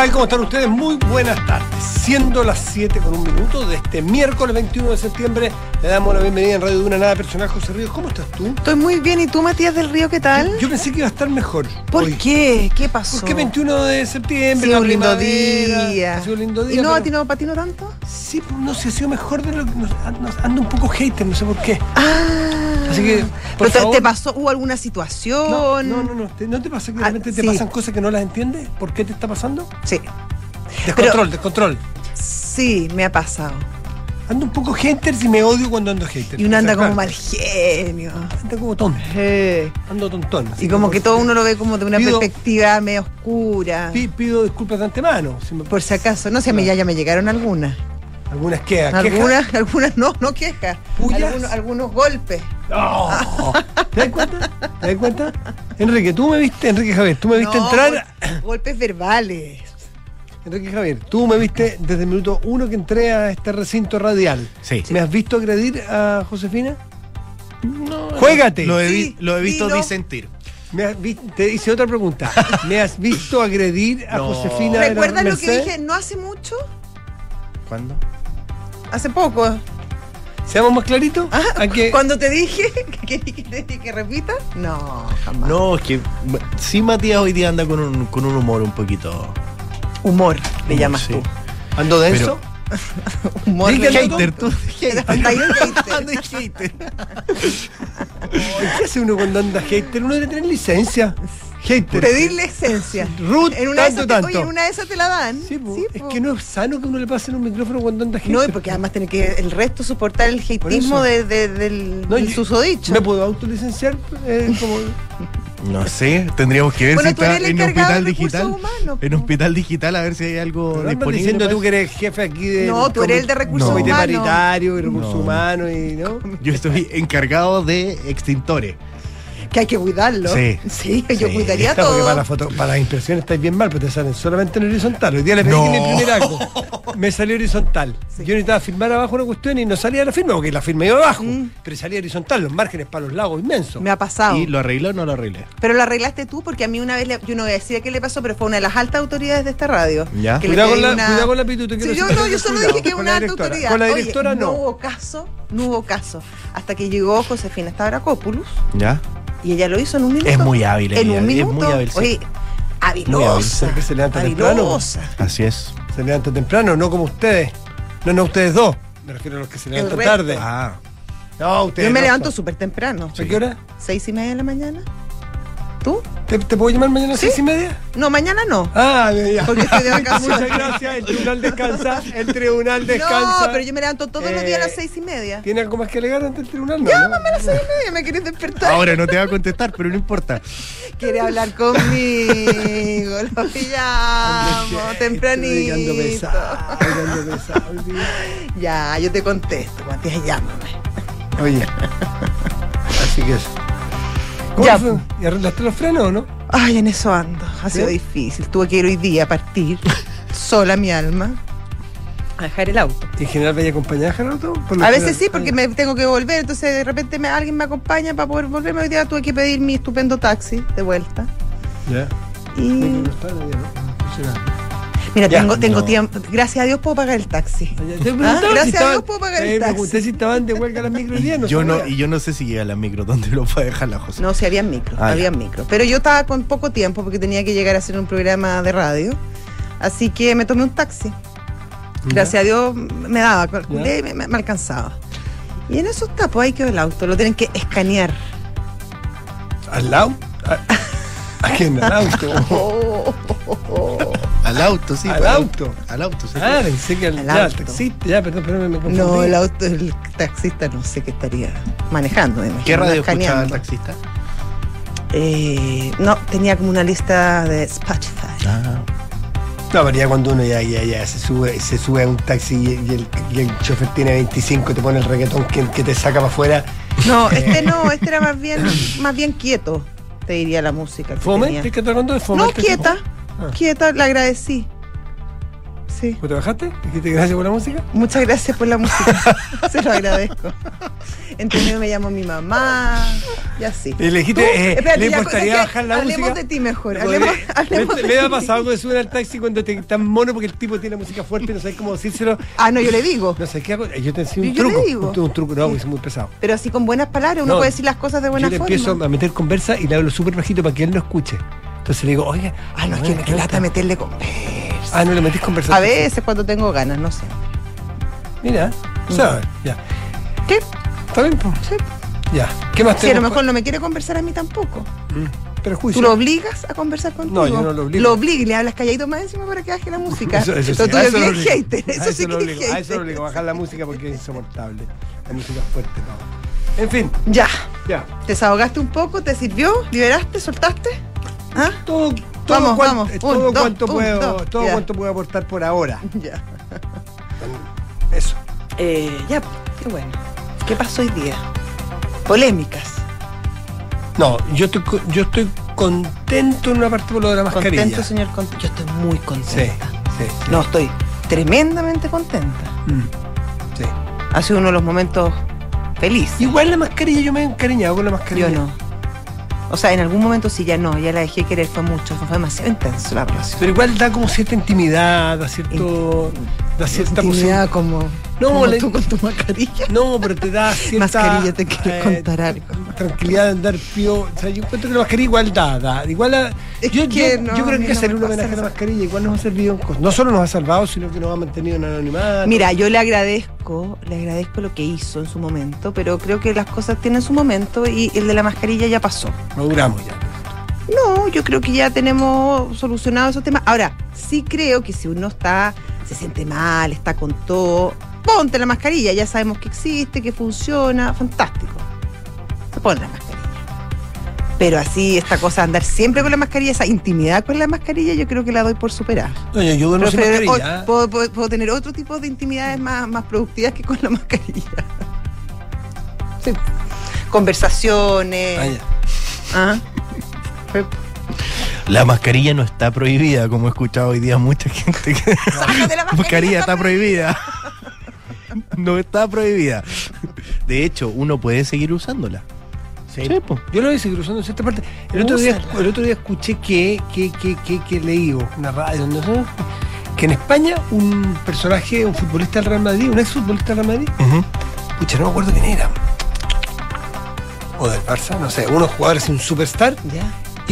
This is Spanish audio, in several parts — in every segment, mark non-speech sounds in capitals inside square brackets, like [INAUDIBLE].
tal? ¿Cómo están ustedes? Muy buenas tardes. Siendo las 7 con un minuto de este miércoles 21 de septiembre, le damos la bienvenida en Radio Duna Nada Personal José Ríos. ¿Cómo estás tú? Estoy muy bien. ¿Y tú, Matías del Río, qué tal? Yo pensé que iba a estar mejor. ¿Por hoy. qué? ¿Qué pasó? Porque 21 de septiembre, Sí, la un lindo día. Ha sido un lindo día. ¿Y no, pero- a ti no patino tanto? Sí, no sé, ha sido mejor de lo que ando un poco hater, no sé por qué. Ah. Así que, por ¿Pero te, favor- te pasó? ¿Hubo alguna situación? No, no, no, no. ¿Te- ¿No te pasa que de Ah, te pasan cosas que no las entiendes? ¿Por qué te está pasando? Sí. Descontrol, descontrol. Sí, me ha pasado. Ando un poco hater si me odio cuando ando hater. Y uno anda O sea, como claro, mal genio. Anda como tonto. Ando tontón. Y como que todo uno lo ve como de una Pido- perspectiva medio oscura. Pi- pido disculpas de antemano. si me- Por si acaso. No sé, mí ya, ya me llegaron algunas. Algunas quejas. Algunas, [LAUGHS] algunas no, no quejas. ¿Pullas? Algunos, algunos golpes. Oh, ¿Te das cuenta? ¿Te das cuenta? Enrique, tú me viste, Enrique Javier, tú me viste No, entrar. gol- golpes verbales. Enrique Javier, tú me viste desde el minuto uno que entré a este recinto radial. Sí. ¿Me has visto agredir a Josefina? No, ¡Juégate! Lo he, Sí, lo he visto dilo. disentir. Me has vi- te hice otra pregunta. ¿Me has visto agredir a No. Josefina? ¿Recuerdas lo que dije no hace mucho? ¿Cuándo? Hace poco. ¿Seamos más claritos? Ah, ¿A que Cuando te dije [LAUGHS] que, que, que- que repita. No, jamás. No, es que sí Matías hoy día anda con un, con un humor un poquito... Humor, le llamas Sí. tú. ando denso? [LAUGHS] Humor Dígale, de- hater, tú. [LAUGHS] Ahí, hater. ¿Qué hace uno cuando anda hater? Uno debe tener licencia. Hater. Pedirle esencia. Ruth, En una, de tanto, esas te, tanto. oye, en una de esas te la dan. Sí, po. Sí, es po. que no es sano que uno le pase en un micrófono cuando anda hater. No, y porque además tiene que el resto soportar el hateismo de, de- del, No, del yo- susodicho. ¿Me puedo autolicenciar? Eh, como... [LAUGHS] No sé, tendríamos que ver Bueno, si tú está eres el en hospital digital. humanos, en hospital digital a ver si hay algo Pero disponible. diciendo tú que eres jefe aquí de. No, tú eres el de recursos comité humanos. paritario y recursos No. humanos y. ¿no? Yo estoy encargado de extintores. Que hay que cuidarlo. Sí. [LAUGHS] Sí, yo Sí. cuidaría Está, porque todo. para, la foto, para las impresiones estáis bien mal, pero te salen solamente en horizontal. Hoy día le pedí No. que me imprimiera algo. [LAUGHS] Me salió horizontal. Yo necesitaba firmar abajo una cuestión y no salía la firma, porque la firma iba abajo. Mm. Pero salía horizontal, los márgenes para los lagos inmensos. Me ha pasado. ¿Y lo arregló o no lo arreglé? Pero lo arreglaste tú porque a mí una vez, le- yo no voy a decir qué le pasó, pero fue una de las altas autoridades de esta radio. Ya. Que Cuidado con, la, una- cuidado con la pituta. Sí, quiero yo decir, no, yo solo cuidado, dije que con una alta autoridad. Con la Oye, directora no no. hubo caso, no hubo caso. Hasta que llegó Josefina Stavrakopoulos ¿Ya? Y ella lo hizo en un minuto. Es muy hábil En ella, un es minuto. muy hábil, sí. Oye, Muy habilosa. hábil, se levanta temprano. Así es. Se levanta temprano, no como ustedes. No, no ustedes dos. Me refiero a los que se levantan tarde. Ah, No, ustedes. Yo me no. levanto súper temprano. ¿A qué hora? ¿Seis y media de la mañana? ¿Tú? ¿Te, te puedo llamar mañana a ¿Sí? seis y media? No, mañana no. Ah, ya. Porque estoy de [LAUGHS] vacaciones. Muchas gracias. El tribunal descansa. El tribunal descansa. No, pero yo me levanto todos los días a las Eh, seis y media. ¿Tiene algo más que alegar ante el tribunal? No, Llámame a las seis y media, me querés despertar. ahora no te va a contestar, pero no importa. Quiere hablar conmigo, lo llamo Estoy tempranito. pesado, pesado. Ya, yo te contesto, Matías, llámame. Oye. Así que eso. ¿Cómo Ya. fue? ¿Y arreglaste los frenos o no? Ay, en eso ando. Ha sido ¿Sí? difícil. Tuve que ir hoy día a partir, [LAUGHS] sola mi alma, a dejar el auto. ¿Y en general vaya acompañada? Por lo A veces general. sí, porque me tengo que volver, entonces de repente me, alguien me acompaña para poder volverme. Hoy día tuve que pedir mi estupendo taxi de vuelta. Ya. Y mira, Ya, tengo, tengo no. tiempo. Gracias a Dios puedo pagar el taxi. Ah, gracias si a Dios puedo pagar el eh, taxi. pregunté si estaban de huelga las micro día, no yo no, y yo no sé si llega la micro, ¿dónde lo puede dejar la José? No, sí, había micro, Ah, había ya. micro. Pero yo estaba con poco tiempo porque tenía que llegar a hacer un programa de radio. Así que me tomé un taxi. Gracias a Dios me daba, calculé y me, me- me alcanzaba. Y en eso está, pues ahí quedó el auto, lo tienen que escanear. ¿Al lado? ¿A, a quién? ¿Al auto? Oh, oh, oh. Al auto, sí. ¿Al pues, auto? Al auto, sí. Ah, pensé que al, Al ya, auto. al taxista, ya, perdón, perdón, me confundí. No, el auto, el taxista no sé qué estaría manejando. me imagino, ¿Qué radio escuchaba el taxista? Eh, no, tenía como una lista de Spotify. Ah, No, pero ya cuando uno ya, ya, ya se sube, se sube a un taxi y, y el, y el chofer tiene 25 te pone el reggaetón que, que te saca para afuera. No, [LAUGHS] este no, este era más bien, más bien quieto, te diría la música. que ¿Fome? tenía. ¿Qué está hablando de fome? No, ¿Qué quieta, Ah. quieta, le agradecí. Sí. ¿Cómo te bajaste? ¿Dijiste gracias por la música? Muchas gracias por la música. Se lo agradezco. Entendido me llamo mi mamá y así. Y le dijiste, eh, espérate, ¿le importaría bajar la hablemos música? de ti mejor. Me- Hablemos, hablemos me, de ha pasado cuando sube al taxi cuando te tan mono porque el tipo tiene música fuerte y no sabes cómo decírselo. Ah, no, yo le digo. No sé qué hago. Yo te enseño un Yo le truco. digo. Un, un truco, no, porque es muy pesado. Pero así con buenas palabras, uno No, puede decir las cosas de buena yo le forma. empiezo a meter conversa y le hablo súper bajito para que él no escuche. Entonces le digo, oiga, Ah, no, es que me ¿qué lata meterle conversa. Ah, no le metís conversación. A veces cuando tengo ganas, no sé. Mira, o sea, ya. ¿Qué? ¿Está bien? po? Sí. Ya. ¿Qué más Si a lo tenemos? mejor no me quiere conversar a mí tampoco. Mm, Prejuicio. ¿Tú lo obligas a conversar contigo? No, yo no lo obligo. Lo obligas y le hablas calladito más encima para que baje la música. [LAUGHS] Eso, eso sí, Lo tuyo a es eso lo bien obligo. hater. A Eso sí lo que obligo, es A eso lo obligo, bajar la música porque es insoportable. La música es fuerte, no. En fin, Ya. ya. ¿Te desahogaste un poco? ¿Te sirvió? ¿Liberaste? ¿Soltaste? ¿Ah? Todo, todo, Vamos, cuan- vamos. Un, todo dos, cuanto un, puedo, todo cuanto puedo aportar por ahora. [LAUGHS] Ya. Eso. Eh, ya, qué bueno. ¿Qué pasó hoy día? Polémicas. No, yo estoy, yo estoy contento en una parte por lo de la mascarilla. Contento, señor. Yo estoy muy Sí, contenta. sí. sí. No, estoy tremendamente contenta. Mm, sí. Ha sido uno de los momentos felices. Igual la mascarilla, yo me he encariñado con la mascarilla. Yo no. O sea, en algún momento sí, ya no, ya la dejé querer, fue mucho, fue demasiado intenso la relación. Pero igual da como cierta intimidad, da cierto. da cierta Intimidad como, No, como le- tú con tu mascarilla. No, pero te da cierta. Mascarilla, te quiero contar algo. Tranquilidad de andar pío. O sea, yo encuentro que la mascarilla igual da. da. Igual a- yo, que yo- no, creo que no hacer me un homenaje a la mascarilla. Igual nos ha servido. No solo nos ha salvado, sino que nos ha mantenido en anonimato. Mira, yo le agradezco, le agradezco lo que hizo en su momento, pero creo que las cosas tienen su momento y el de la mascarilla ya pasó. Maduramos ya. No, yo creo que ya tenemos solucionado esos temas. Ahora, sí creo que si uno está, se siente mal, está con todo, ponte la mascarilla, ya sabemos que existe, que funciona, fantástico. Se pone la mascarilla. Pero así, esta cosa de andar siempre con la mascarilla, esa intimidad con la mascarilla, yo creo que la doy por superar. No, yo, yo duermo sin mascarilla. o- puedo, puedo- puedo tener otro tipo de intimidades más, más productivas que con la [LAUGHS] mascarilla. Sí. Conversaciones. Ah, ya. Ah. La mascarilla no está prohibida, como he escuchado hoy día mucha gente que Sácate la [LAUGHS] la mascarilla está prohibida. [LAUGHS] No está prohibida. De hecho, uno puede seguir usándola. Sí. Sí, po. Yo lo voy a seguir usando en cierta parte. El otro, día, el otro día escuché que, que, que, que, que leí, o una radio, no sé, que en España un personaje, un futbolista del Real Madrid, un ex futbolista del Real Madrid, pucha, no me acuerdo quién era. O del Barça, no sé, unos jugadores, un superstar, Ya.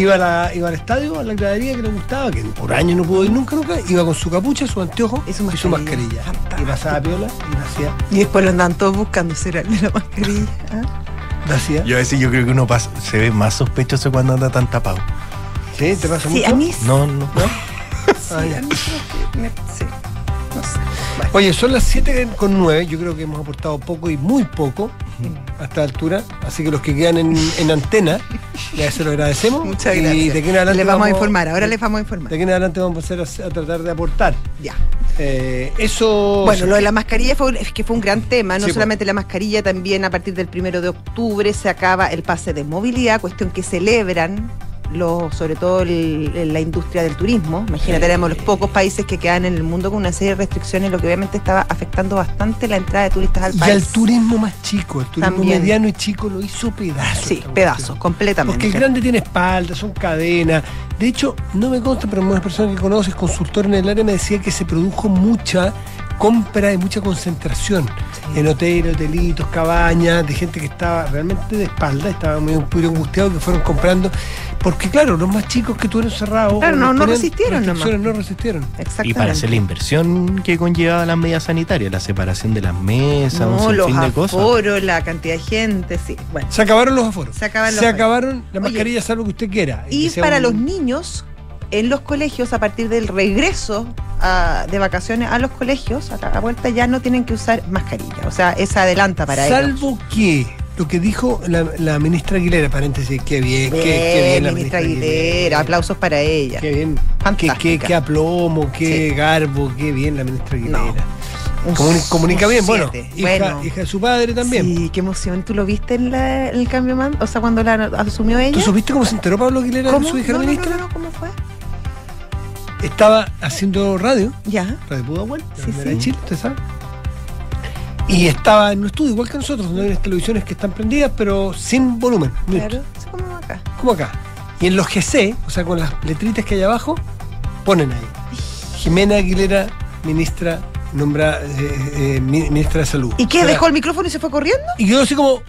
Iba, a la- iba al estadio, a la gradería que le gustaba, que por años no pudo ir nunca, nunca, iba con su capucha, su anteojo Y su y su mascarilla. mascarilla. Y pasaba piola y lo hacía, Y después lo andan todos buscando, será el de la mascarilla. ¿ah? lo hacía. Yo a veces yo creo que uno pasa- se ve más sospechoso cuando anda tan tapado. ¿Sí? ¿Te pasa Sí, mucho? a mí sí. No, no. Sí, [LAUGHS] Ah, ya. a mí creo que me- sí. Oye, son las 7 con 9. Yo creo que hemos aportado poco y muy poco a esta altura. Así que los que quedan en, en antena, ya se lo agradecemos. [LAUGHS] Muchas y gracias. de aquí en adelante les vamos, a informar, ahora les vamos a De informar. aquí en adelante vamos a, hacer, a, tratar de aportar. Ya. Eh, eso. Bueno, lo de la mascarilla fue, es que fue un gran tema, no Sí, pues. solamente la mascarilla, también a partir del primero de octubre se acaba el pase de movilidad, cuestión que celebran los, sobre todo el- la industria del turismo. Imagínate, éramos los pocos países que quedan en el mundo con una serie de restricciones, lo que obviamente estaba afectando bastante la entrada de turistas al Y país. al turismo más chico, el turismo También. mediano y chico lo hizo pedazos. Sí, pedazos, cuestión. completamente. Porque el grande tiene espalda, son cadenas. De hecho, no me consta, pero una persona que conoces, consultor en el área, me decía que se produjo mucha compra y mucha concentración en hoteles, hotelitos, cabañas, de gente que estaba realmente de espalda, estaba muy, muy angustiado, que fueron comprando. Porque, claro, los más chicos que tuvieron cerrados. Claro, no- no resistieron nomás. No resistieron. Exactamente. Y para hacer la inversión que conllevaba las medidas sanitarias, la separación de las mesas, un no, los sinfín de cosas. aforos, la cantidad de gente, sí. Bueno. Se acabaron los aforos. Se acaban los Se acabaron las mascarillas, salvo que usted quiera. Y para un- los niños, en los colegios, a partir del regreso ah, de vacaciones a los colegios, a la vuelta ya no tienen que usar mascarilla. O sea, esa adelanta para ellos. Salvo que lo que dijo la, la ministra Aguilera, paréntesis, qué bien, qué, qué bien la ministra Aguilera, aplausos para ella. Qué bien. Qué, qué, aplomo, qué Sí. garbo, qué bien la ministra Aguilera. No. Un- Comuni- comunica un bien, bueno, hija, Bueno. hija de su padre también. Sí, qué emoción. ¿Tú lo viste en, la- en el cambio man? O sea, cuando la asumió ella. ¿Tú supiste cómo se enteró Pablo Aguilera de ¿Cómo? su hija no, la no, ministra? no, no, ¿cómo fue? Estaba haciendo radio, Ya. Radio Pudahuel, Sí, sí. de Chile, usted sabe. Y estaba en un estudio, igual que nosotros, donde hay unas televisiones que están prendidas, pero sin volumen. Claro. Es como acá. Como acá. Y en los GC, o sea, con las letritas que hay abajo, ponen ahí. Jimena Aguilera, ministra, nombra, eh, eh, mi- ministra de Salud. ¿Y qué? O sea, ¿Dejó el micrófono y se fue corriendo? Y quedó así como,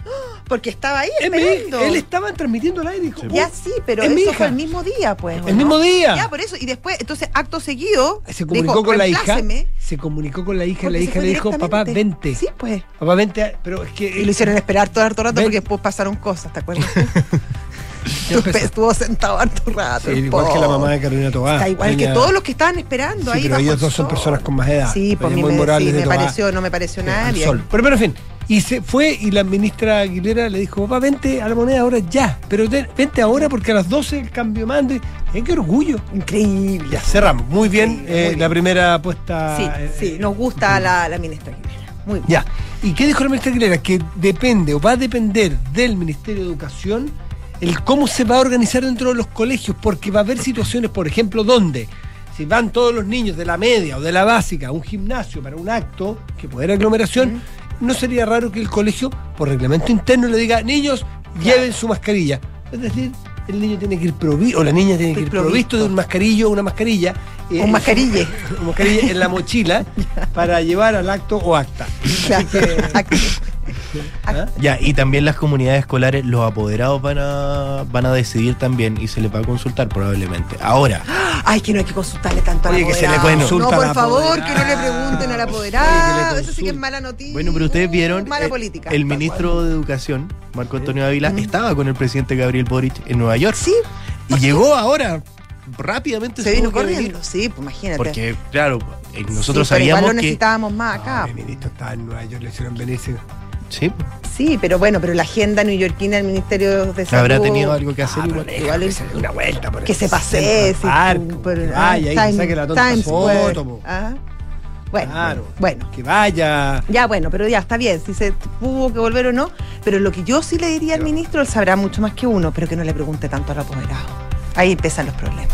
Porque estaba ahí esperando. él estaba transmitiendo al aire. dijo, Ya sí, pero Es eso fue el mismo día, pues. ¿o El no? mismo día. Ya, por eso. Y después, entonces, acto seguido. Se comunicó dijo, con la hija. Se comunicó con la hija y porque la hija le dijo, papá, vente. Sí, pues. Papá, vente. Pero es que. Y lo hicieron esperar todo harto rato Ven. porque después pasaron cosas, ¿te acuerdas? [LAUGHS] Estuvo sentado harto rato. Sí, el igual que la mamá de Carolina Tobar. Está igual que todos los que estaban esperando Sí, ahí. pero ellos el dos son personas con más edad. Sí, pues me, sí, de me pareció, no me pareció nada al bien. sol. Pero, pero en fin. Y se fue y la ministra Aguilera le dijo, papá, vente a la moneda ahora ya. Pero te- vente ahora porque a las 12 el cambio mande. Eh, qué orgullo. Increíble. Ya, cerramos. Muy bien, eh, muy bien. la primera apuesta. Sí, eh, sí, nos gusta la, la ministra Aguilera. Muy bien. Ya. ¿Y qué dijo la ministra Aguilera? Que depende o va a depender del Ministerio de Educación el cómo se va a organizar dentro de los colegios, porque va a haber situaciones, por ejemplo, donde si van todos los niños de la media o de la básica a un gimnasio para un acto, que puede haber aglomeración, no sería raro que el colegio, por reglamento interno, le diga, niños, lleven su mascarilla. Es decir, el niño tiene que ir provisto, o la niña tiene que ir Provisto. de un mascarillo o una mascarilla. eh, [LAUGHS] Un mascarille. una mascarilla en la mochila [LAUGHS] para llevar al acto o acta. Claro. Acto. ¿Ah? Ya, y también las comunidades escolares, los apoderados van a, van a decidir también y se les va a consultar probablemente. Ahora, Ay, que no hay que consultarle tanto al Oye, que se le apoderado. consulta No, al por favor, que no le pregunten al que apoderado. Eso sí que es mala noticia. bueno, pero ustedes vieron, Mala eh, política. el ministro de Educación, Marco Antonio Ávila, estaba con el presidente Gabriel Boric en Nueva York. Sí, Y llegó ahora, rápidamente se vino que corriendo. Sí, pues imagínate. Porque, claro, eh, nosotros Sí, pero igual sabíamos lo que... necesitábamos más acá. Ah, el ministro estaba en Nueva York, le hicieron venirse. Sí, Sí, pero bueno, pero la agenda neoyorquina del Ministerio de Salud. habrá tenido algo que hacer Ah, igual. igual que se dé una vuelta por que se pasee, por- que ah, ahí, saque la tonta foto. Ah. Bueno, Claro. bueno. Que vaya. Ya, bueno, pero ya está bien, si se tuvo que volver o no. Pero lo que yo sí le diría al ministro, él sabrá mucho más que uno, pero que no le pregunte tanto al apoderado. Ahí empiezan los problemas.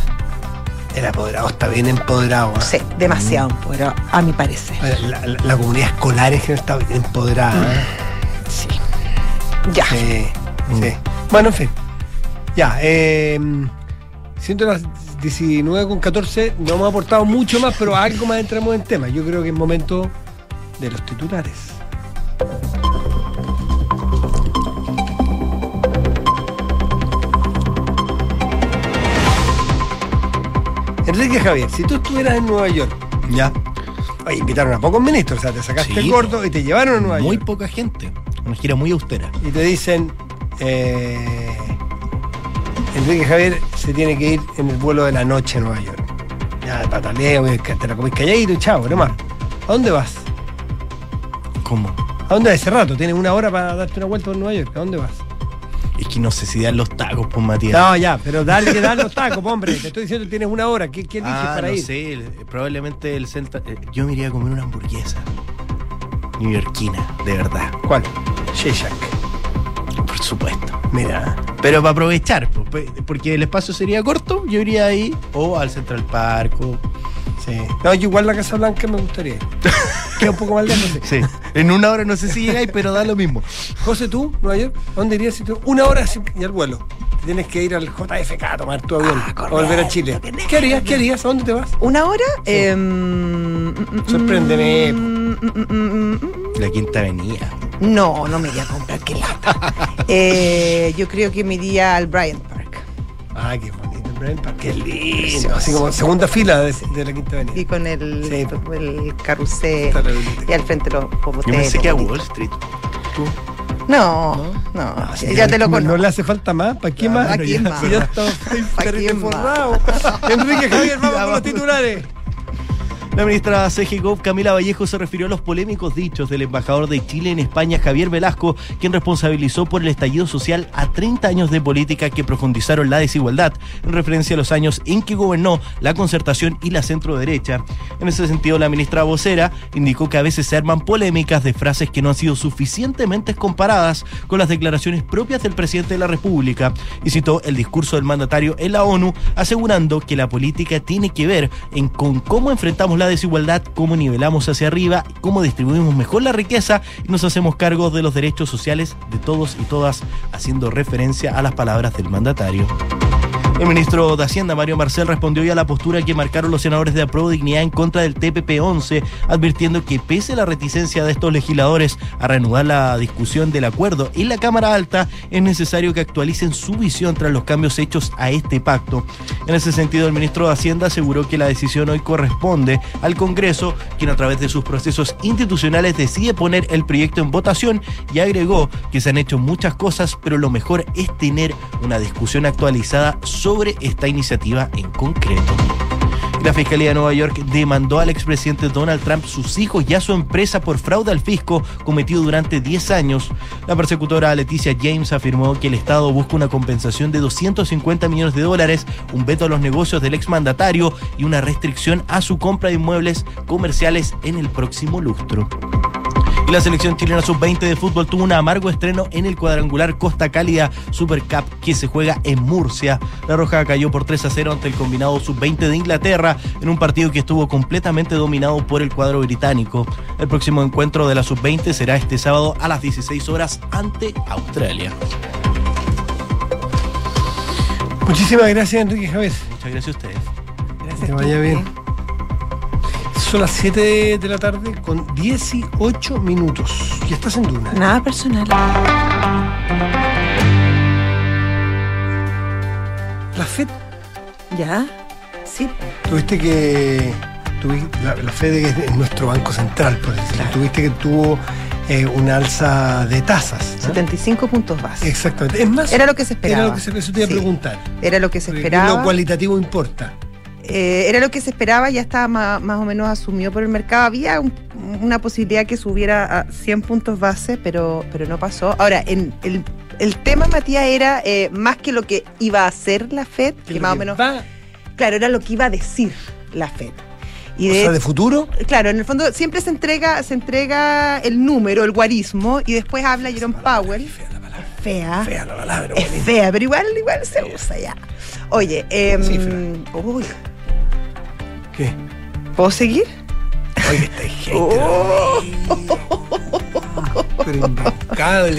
El apoderado está bien empoderado. ¿ah? Sí, demasiado empoderado, a mi parecer. La, la- la comunidad escolar en general está bien empoderada. ¿eh? Sí. Ya. Sí, sí. Bueno, en fin. Ya, eh, siendo las 19 con 14, no hemos aportado mucho más, pero algo más entramos en tema. Yo creo que es momento de los titulares. Enrique Javier, si tú estuvieras en Nueva York, Ya. oye, invitaron a pocos ministros, o sea, te sacaste Sí. el gordo y te llevaron a Nueva Muy York. poca gente. Una gira muy austera. y te dicen eh, Enrique Javier se tiene que ir en el vuelo de la noche a Nueva York. Ya, pataleo, te la comís calladito y chao, nomás. ¿A dónde vas? ¿Cómo? ¿A dónde ese rato? Tienes una hora para darte una vuelta por Nueva York. ¿A dónde vas? Es que no sé si dan los tacos, pues Matías. No, ya, pero dale que dar los tacos, po, hombre. Te estoy diciendo que tienes una hora. ¿Qué, qué eliges ah, para no ir? sé, probablemente el Celta. eh, Yo me iría a comer una hamburguesa. Neoyorquina, de verdad. ¿Cuál? Sheshak. Por supuesto. Mira. Pero para aprovechar, pues, porque el espacio sería corto, yo iría ahí o al Central Park. o- Sí. No, yo igual la Casa Blanca me gustaría. [LAUGHS] Queda un poco más lejos. sí. Sí, en una hora no sé si llegáis, pero da lo mismo. José, tú, Nueva York, ¿a dónde irías si tú? Una hora sin- y al vuelo. Tienes que ir al JFK a tomar tu avión Ah, a volver a Chile. ¿Qué harías? ¿Qué harías? ¿A dónde te vas? ¿Una hora? Sí. Eh, Sorpréndeme. mm, mm, mm. La Quinta Avenida. No, no me iría a comprar, qué lata. [LAUGHS] Eh, yo creo que me iría al Bryant Park. Ah, qué bonito, Qué lindo. Así como segunda fila de, de la Quinta Y Avenida. con el, Sí. el carrusel. Y al frente los Yo popoteros. pensé que a Wall Street. ¿Tú? No, no, Ah, sí, ya te lo no- conozco. No le hace falta más. ¿Para qué Ah, más? ¿para quién Ya- más? si ya está ¿Para terrible quién más? forrado. Enrique Javier, vamos con los titulares. La ministra CGCOP, Camila Vallejo, se refirió a los polémicos dichos del embajador de Chile en España, Javier Velasco, quien responsabilizó por el estallido social a 30 años de política que profundizaron la desigualdad, en referencia a los años en que gobernó la concertación y la centro derecha. En ese sentido, la ministra vocera indicó que a veces se arman polémicas de frases que no han sido suficientemente comparadas con las declaraciones propias del presidente de la República y citó el discurso del mandatario en la ONU asegurando que la política tiene que ver en con cómo enfrentamos la desigualdad, cómo nivelamos hacia arriba, cómo distribuimos mejor la riqueza y nos hacemos cargo de los derechos sociales de todos y todas, haciendo referencia a las palabras del mandatario. El ministro de Hacienda, Mario Marcel, respondió hoy a la postura que marcaron los senadores de Apruebo Dignidad en contra del TPP-11, advirtiendo que pese a la reticencia de estos legisladores a reanudar la discusión del acuerdo en la Cámara Alta, es necesario que actualicen su visión tras los cambios hechos a este pacto. En ese sentido, el ministro de Hacienda aseguró que la decisión hoy corresponde al Congreso, quien a través de sus procesos institucionales decide poner el proyecto en votación y agregó que se han hecho muchas cosas, pero lo mejor es tener una discusión actualizada sobre esta iniciativa en concreto. La Fiscalía de Nueva York demandó al expresidente Donald Trump, sus hijos y a su empresa por fraude al fisco cometido durante 10 años. La persecutora Leticia James afirmó que el Estado busca una compensación de 250 millones de dólares, un veto a los negocios del exmandatario y una restricción a su compra de inmuebles comerciales en el próximo lustro. Y la selección chilena sub-20 de fútbol tuvo un amargo estreno en el cuadrangular Costa Cálida Super Cup que se juega en Murcia. La Roja cayó por 3 a 0 ante el combinado sub-20 de Inglaterra en un partido que estuvo completamente dominado por el cuadro británico. El próximo encuentro de la sub-20 será este sábado a las 16 horas ante Australia. Muchísimas gracias, Enrique Javier. Muchas gracias a ustedes. Que vaya bien. Son las 7 de la tarde con 18 minutos. Y estás en Duna. Nada personal. La FED, ¿Ya? Sí. tuviste que. tuvi- la, la FED es nuestro banco central, por decirlo. Claro. Tuviste que tuvo eh, una alza de tasas. ¿no? 75 puntos base. Exactamente. Es más, Era lo que se esperaba. Era lo que se, eso te iba a Sí. preguntar. Era lo que se esperaba. Lo cualitativo importa. Eh, era lo que se esperaba, ya estaba ma- más, o menos asumido por el mercado. Había un- una posibilidad que subiera a 100 puntos base, pero, pero no pasó. Ahora, en el, el tema, Matías, era eh, más que lo que iba a hacer la FED, que, lo más o que menos, va- claro, era lo que iba a decir la FED. Y o de, sea, de futuro. claro, en el fondo siempre se entrega, se entrega el número, el guarismo, y después habla Jerome Powell. Fea la palabra. Fea. Fea la palabra. Es fea, pero igual, igual se usa ya. Oye, em, Cifra. uy, ¿Qué? ¿puedo seguir? Oye, está hater. Oh. Pero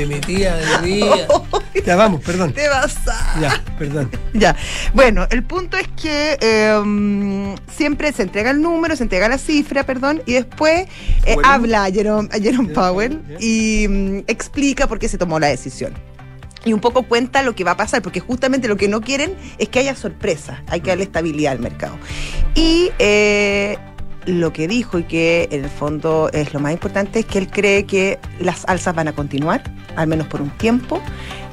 mi tía, mi tía. Ya vamos, perdón. Te vas a... Ya, perdón. Ya. Bueno, el punto es que em, siempre se entrega el número, se entrega la cifra, perdón, y después eh, Bueno. habla a Jerome, a Jerome Powell y mm, explica por qué se tomó la decisión. Y un poco cuenta lo que va a pasar, porque justamente lo que no quieren es que haya sorpresa, hay que darle estabilidad al mercado. Y eh, lo que dijo y que en el fondo es lo más importante es que él cree que las alzas van a continuar, al menos por un tiempo,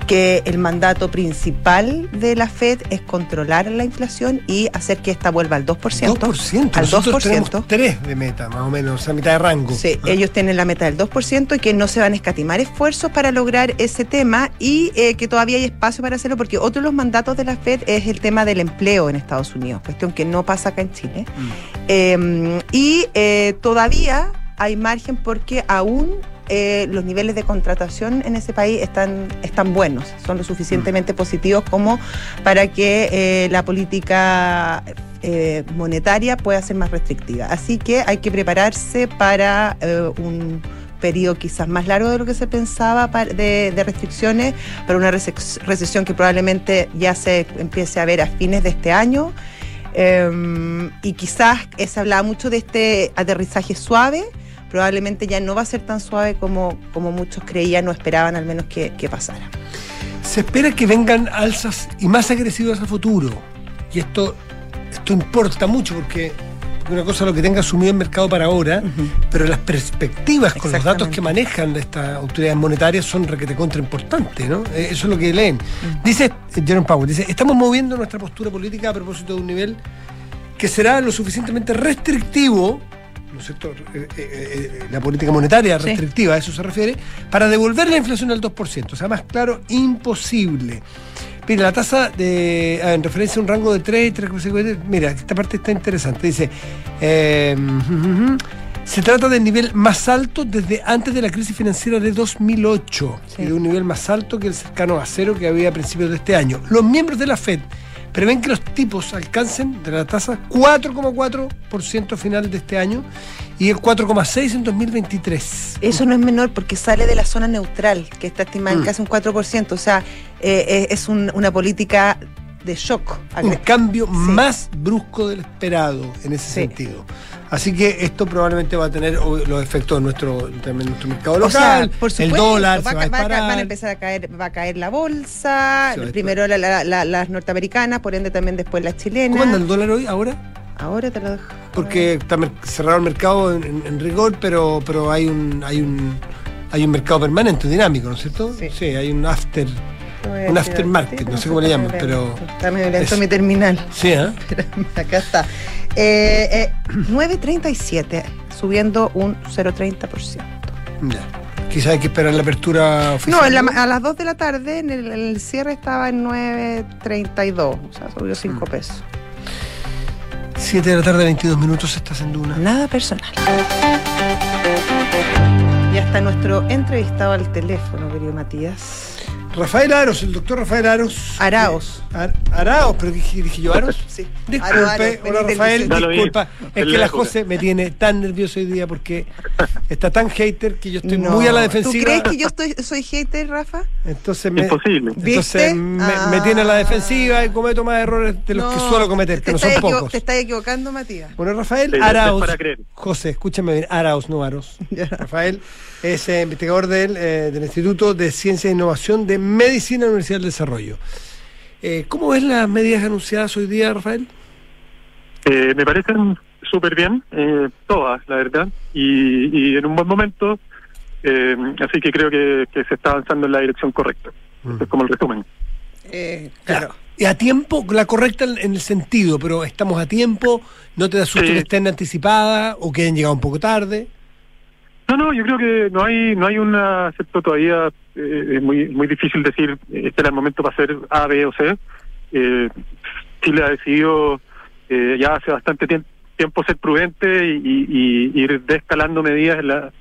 que el mandato principal de la Fed es controlar la inflación y hacer que esta vuelva al 2%. 2%. Al Nosotros 2%. tenemos 3 de meta, más o menos, a mitad de rango. Sí, Ah. ellos tienen la meta del 2% y que no se van a escatimar esfuerzos para lograr ese tema y eh, que todavía hay espacio para hacerlo porque otro de los mandatos de la Fed es el tema del empleo en Estados Unidos, cuestión que no pasa acá en Chile. Mm. Eh, y eh, todavía hay margen porque aún eh, los niveles de contratación en ese país están, están buenos, son lo suficientemente positivos como para que eh, la política eh, monetaria pueda ser más restrictiva. Así que hay que prepararse para un periodo quizás más largo de lo que se pensaba de, de restricciones, para una rece- recesión que probablemente ya se empiece a ver a fines de este año. Eh, y quizás se hablaba mucho de este aterrizaje suave, probablemente ya no va a ser tan suave como, como muchos creían o esperaban al menos que, que pasara. Se espera que vengan alzas y más agresivas a futuro. Y esto, esto importa mucho porque, una cosa es lo que tenga asumido el mercado para ahora, pero las perspectivas con los datos que manejan estas autoridades monetarias son requete contra importantes, ¿no? Eh, Eso es lo que leen. Dice eh, Jerome Powell, dice, estamos moviendo nuestra postura política a propósito de un nivel que será lo suficientemente restrictivo ¿no es cierto? Eh, eh, eh, la política monetaria Sí. restrictiva, a eso se refiere, para devolver la inflación al 2%. O sea, más claro, imposible. Mira, la tasa de, ah, en referencia a un rango de 3, 3,5, mira, esta parte está interesante. Dice, eh, [LAUGHS] se trata del nivel más alto desde antes de la crisis financiera de 2008 Sí. y de un nivel más alto que el cercano a cero que había a principios de este año. Los miembros de la FED prevén que los tipos alcancen de la tasa 4,4% final de este año y el 4,6% en 2023. Eso no es menor porque sale de la zona neutral, que está estimada en Mm. casi un 4%. O sea, eh, eh, es un- una política de shock. un cambio Sí. más brusco del esperado en ese Sí. sentido. Así que esto probablemente va a tener los efectos en nuestro, también en nuestro mercado O local. sea, por el supuesto, dólar va, se va a disparar. van a empezar a caer, va a caer la bolsa, primero la- la- la- las norteamericanas, por ende también después las chilenas. ¿Cómo anda el dólar hoy ahora? Ahora te lo dejo. Porque está cerrado el mercado en, en- en rigor, pero, pero hay un hay un hay un mercado permanente, dinámico, ¿no es cierto? Sí. hay un after. Un aftermarket, tiro, no sé cómo le llaman, pero Está medio lento mi terminal. Sí, ¿eh? [LAUGHS] Espérame, Acá está. Eh, eh, 9.37, subiendo un 0.30%. Ya. Quizás hay que esperar la apertura oficial. No, en la- a las 2 de la tarde, en el, el cierre estaba en 9.32, o sea, subió Mm. 5 pesos. 7 de la tarde, 22 minutos, estás en Duna. Nada personal. Ya está nuestro entrevistado al teléfono, querido Matías. Rafael Aros, el doctor Rafael Aros. Araos. Ar- Araos, pero dije, dije yo Aros. Sí. Disculpe, Aro, Aro, hola Rafael, disculpa. Es en que la. José me tiene tan nervioso hoy día porque está tan hater que yo estoy No. muy a la ¿Tú defensiva. crees que yo estoy, soy hater, Rafa? Entonces me, Imposible. entonces ¿Viste? me, Ah. me tiene a la defensiva y cometo más errores de los que suelo cometer, que te no son pocos. Te estás equivocando, Matías. Bueno, Rafael Sí, Arauz. es para creer. José, escúchame bien, Arauz, no Aros. [LAUGHS] Ya. Rafael es eh, investigador del, eh, del Instituto de Ciencia e Innovación de Medicina de la Universidad del Desarrollo. Eh, ¿Cómo ves las medidas anunciadas hoy día, Rafael? Eh, me parecen súper bien, eh, todas, la verdad, y, y en un buen momento, eh, así que creo que, que se está avanzando en la dirección correcta. Este es como el resumen. Eh, Claro. Y a tiempo, la correcta en en el sentido, pero estamos a tiempo, no te da susto Sí. que estén anticipadas o que hayan llegado un poco tarde. No, no, yo creo que no hay no hay una acepto todavía eh, es muy muy difícil decir este era el momento para hacer A, B o C. Eh, Chile ha decidido eh, ya hace bastante tiemp- tiempo ser prudente y, y- ir descalando medidas en, la-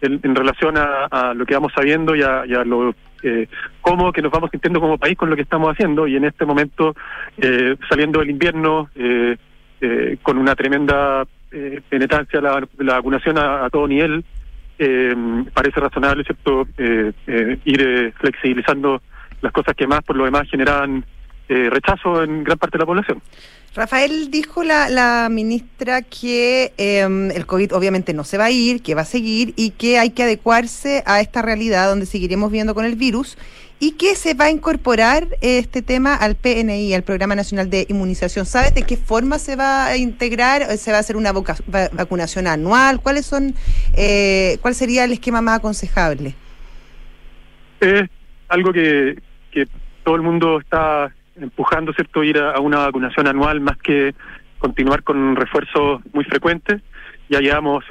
en- relación a, a lo que vamos sabiendo y a, lo eh, cómo que nos vamos sintiendo como país con lo que estamos haciendo y en este momento eh, saliendo del invierno eh, eh, con una tremenda eh, penetrancia la, la vacunación a todo nivel eh, parece razonable, ¿cierto?, eh, eh, ir eh, flexibilizando las cosas que más por lo demás generaban eh, rechazo en gran parte de la población. Rafael dijo la, la ministra que eh, el COVID obviamente no se va a ir, que va a seguir y que hay que adecuarse a esta realidad donde seguiremos viendo con el virus y que se va a incorporar este tema al PNI, al Programa Nacional de Inmunización. ¿Sabes de qué forma se va a integrar? ¿Se va a hacer una vacunación anual? ¿Cuáles son, eh, ¿Cuál sería el esquema más aconsejable? Es algo que, que todo el mundo está empujando, ¿cierto?, ir a una vacunación anual más que continuar con refuerzos muy frecuentes. Ya llevamos,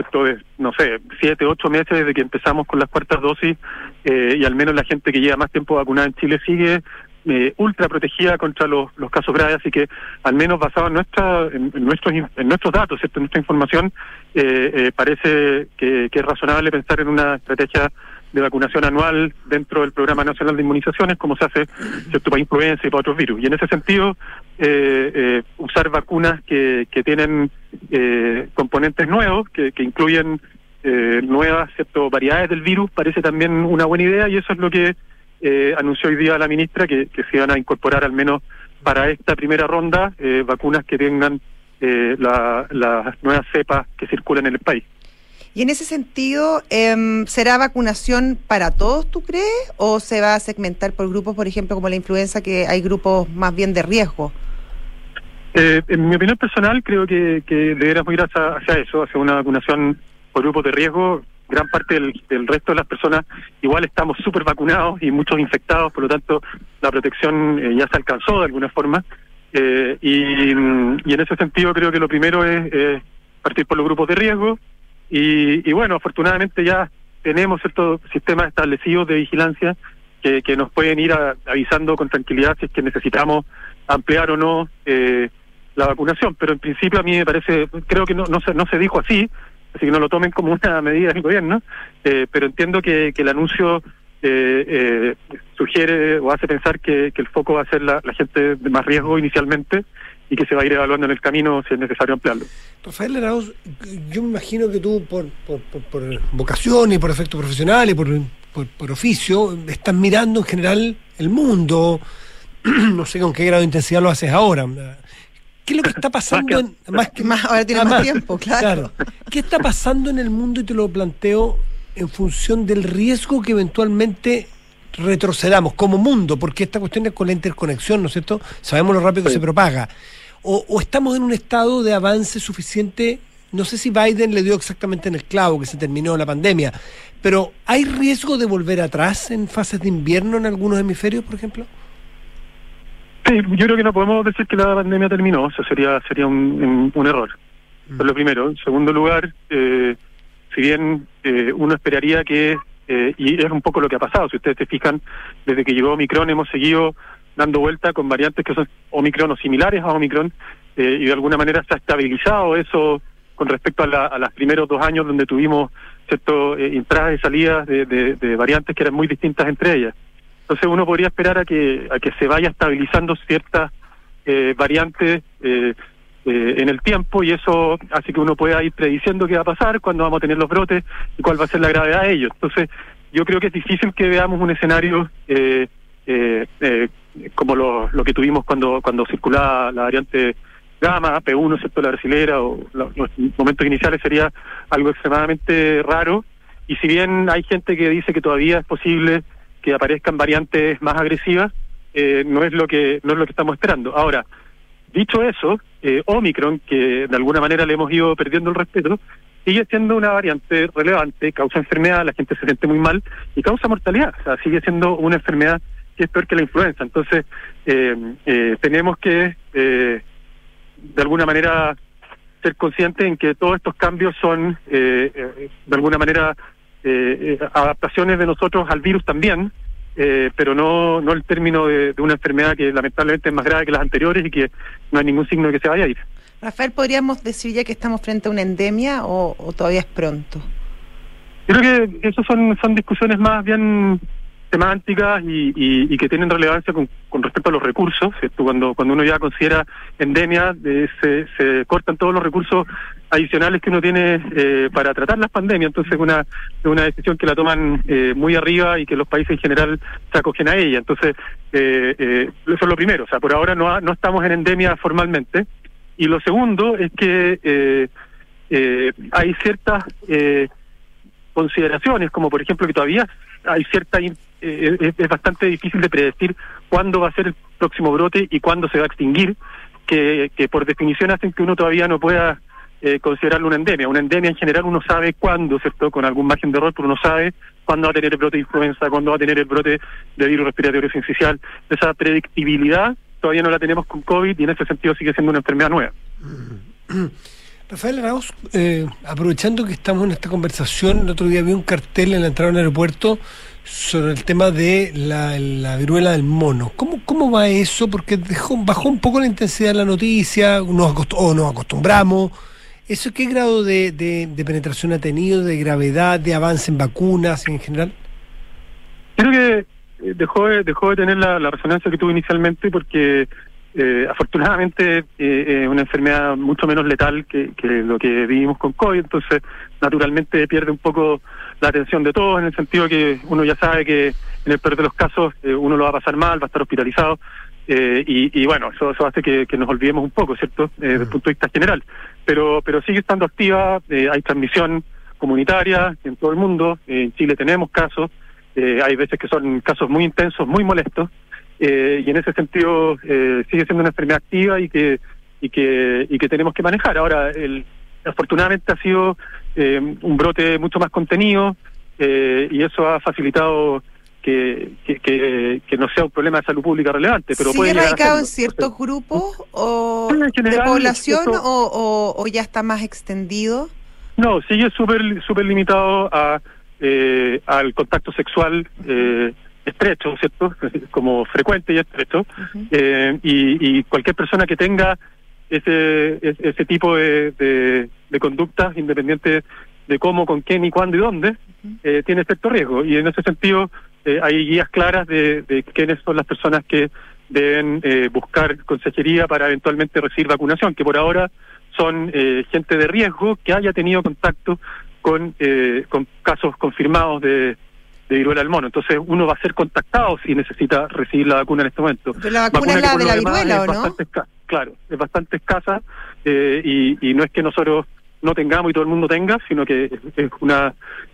no sé, siete, ocho meses desde que empezamos con las cuartas dosis eh, y al menos la gente que lleva más tiempo vacunada en Chile sigue eh, ultra protegida contra los, casos graves, así que al menos basado en, nuestra, en, nuestros, en nuestros datos, ¿cierto? en nuestra información, eh, eh, parece que, que es razonable pensar en una estrategia de vacunación anual dentro del Programa Nacional de Inmunizaciones, como se hace ¿cierto? para influenza y para otros virus. Y en ese sentido, eh, eh, usar vacunas que, que tienen eh, componentes nuevos, que, que incluyen eh, nuevas ¿cierto? variedades del virus, parece también una buena idea y eso es lo que eh, anunció hoy día la ministra, que, se iban a incorporar al menos para esta primera ronda eh, vacunas que tengan la- las nuevas cepas que circulan en el país. Y en ese sentido, em, ¿será vacunación para todos, tú crees? ¿O se va a segmentar por grupos, por ejemplo, como la influenza, que hay grupos más bien de riesgo? Eh, en mi opinión personal, creo que, que deberíamos ir hacia, hacia eso, hacia una vacunación por grupos de riesgo. Gran parte del, del resto de las personas igual estamos súper vacunados y muchos infectados, por lo tanto la protección eh, ya se alcanzó de alguna forma. Eh, y, mm, y en ese sentido creo que lo primero es partir por los grupos de riesgo, Y, y bueno, afortunadamente ya tenemos ciertos sistemas establecidos de vigilancia que, que nos pueden ir a- avisando con tranquilidad si es que necesitamos ampliar o no eh, la vacunación. Pero en principio a mí me parece, creo que no, no, se, no se dijo así, así que no lo tomen como una [LAUGHS] medida del gobierno, eh, pero entiendo que, que el anuncio eh, eh, sugiere o hace pensar que, el foco va a ser la, gente de más riesgo inicialmente y que se va a ir evaluando en el camino si es necesario ampliarlo. Rafael Arauz, yo me imagino que tú, por, por, por- por vocación y por efecto profesional y por, por, por oficio, estás mirando en general el mundo. [CLEARS THROAT] No sé con qué grado de intensidad lo haces ahora. ¿Qué es lo que está pasando en. Más que, Más- ahora tienes ah, más tiempo, claro. ¿Qué está pasando en el mundo? Y te lo planteo en función del riesgo que eventualmente retrocedamos como mundo, porque esta cuestión es con la interconexión, ¿no es cierto? Sabemos lo rápido que se propaga. O, o estamos en un estado de avance suficiente, no sé si Biden le dio exactamente en el clavo que se terminó la pandemia, pero ¿hay riesgo de volver atrás en fases de invierno en algunos hemisferios, por ejemplo? Sí, yo creo que no podemos decir que la pandemia terminó, eso sería sería un, error. Eso es lo primero. En segundo lugar, eh, si bien eh, uno esperaría que, eh, y es un poco lo que ha pasado, si ustedes se fijan, desde que llegó Omicron hemos seguido dando vuelta con variantes que son Omicron o similares a Omicron, eh, y de alguna manera se ha estabilizado eso con respecto a, la- a los primeros dos años donde tuvimos cierto eh, entradas y salidas de, de- de variantes que eran muy distintas entre ellas. Entonces uno podría esperar a que a que se vaya estabilizando ciertas eh, variantes eh, eh, en el tiempo y eso hace que uno pueda ir prediciendo qué va a pasar, cuándo vamos a tener los brotes y cuál va a ser la gravedad de ellos. Entonces yo creo que es difícil que veamos un escenario eh, eh, como lo, lo que tuvimos cuando cuando circulaba la variante gamma, P1, ¿cierto? La brasilera o la- los momentos iniciales sería algo extremadamente raro y si bien hay gente que dice que todavía es posible que aparezcan variantes más agresivas, eh, no es lo que no es lo que estamos esperando. Ahora, dicho eso, eh, Omicron, que de alguna manera le hemos ido perdiendo el respeto, sigue siendo una variante relevante, causa enfermedad, la gente se siente muy mal y causa mortalidad. O sea, sigue siendo una enfermedad que es peor que la influenza. Entonces, eh, eh, tenemos que, eh, de alguna manera, ser conscientes en que todos estos cambios son, eh, de alguna manera, eh, eh, adaptaciones de nosotros al virus también, eh, pero no, no el término de, de una enfermedad que lamentablemente es más grave que las anteriores y que no hay ningún signo de que se vaya a ir. Rafael, ¿podríamos decir ya que estamos frente a una endemia o, o todavía es pronto? Yo creo que eso son, son discusiones más bien semánticas y, y, y que tienen relevancia con, con respecto a los recursos. Cuando, uno ya considera endemia, eh, se, se cortan todos los recursos adicionales que uno tiene eh, para tratar las pandemias. Entonces, es una, una decisión que la toman eh, muy arriba y que los países en general se acogen a ella. Entonces, eh, eh, eso es lo primero. O sea, por ahora no, no estamos en endemia formalmente. Y lo segundo es que eh, hay ciertas consideraciones, como por ejemplo que todavía hay cierta, eh, es, es bastante difícil de predecir cuándo va a ser el próximo brote y cuándo se va a extinguir, que, que por definición hacen que uno todavía no pueda eh, considerarlo una endemia. Una endemia en general uno sabe cuándo, ¿cierto? Con algún margen de error, pero uno sabe cuándo va a tener el brote de influenza, cuándo va a tener el brote de virus respiratorio sincicial. Esa predictibilidad todavía no la tenemos con COVID y en ese sentido sigue siendo una enfermedad nueva. [CLEARS THROAT] Rafael Arauz, eh, aprovechando que estamos en esta conversación, el otro día vi un cartel en la entrada del aeropuerto sobre el tema de la, la viruela del mono. ¿Cómo, ¿Cómo va eso? Porque dejó, bajó un poco la intensidad de la noticia, nos, acost- o nos acostumbramos. ¿Eso qué grado de, de- de penetración ha tenido, de gravedad, de avance en vacunas en general? Creo que eh, dejó de, dejó de tener la, la resonancia que tuvo inicialmente porque eh, afortunadamente eh, es una enfermedad mucho menos letal que, que lo que vivimos con COVID, entonces naturalmente pierde un poco la atención de todos en el sentido que uno ya sabe que en el peor de los casos eh, uno lo va a pasar mal, va a estar hospitalizado eh, y, y bueno, eso, eso hace que, que nos olvidemos un poco, ¿cierto? Eh, Desde el punto de vista general. Pero, pero sigue estando activa, hay transmisión comunitaria en todo el mundo, en Chile tenemos casos, hay veces que son casos muy intensos, muy molestos, eh, y en ese sentido eh, sigue siendo una enfermedad activa y que y que y que tenemos que manejar. Ahora, el, afortunadamente ha sido eh, un brote mucho más contenido eh, y eso ha facilitado que, que, que, que no sea un problema de salud pública relevante. Pero puede ¿Sigue llegar a radicado en ciertos grupos o de población o, o- o ya está más extendido? No, sigue súper súper limitado a eh, al contacto sexual eh, estrecho, ¿cierto? [LAUGHS] Como frecuente y estrecho. eh, y, y cualquier persona que tenga ese, ese, tipo de, de, de conductas, independiente de cómo, con quién y cuándo y dónde, eh, tiene cierto riesgo. Y en ese sentido eh, hay guías claras de, de quiénes son las personas que deben eh, buscar consejería para eventualmente recibir vacunación, que por ahora son eh, gente de riesgo que haya tenido contacto con, eh, con casos confirmados de, de viruela del mono. Entonces uno va a ser contactado si necesita recibir la vacuna en este momento. Pero la vacuna es la de la viruela, ¿o no? Claro, es bastante escasa eh, y, y no es que nosotros no tengamos y todo el mundo tenga, sino que es, es una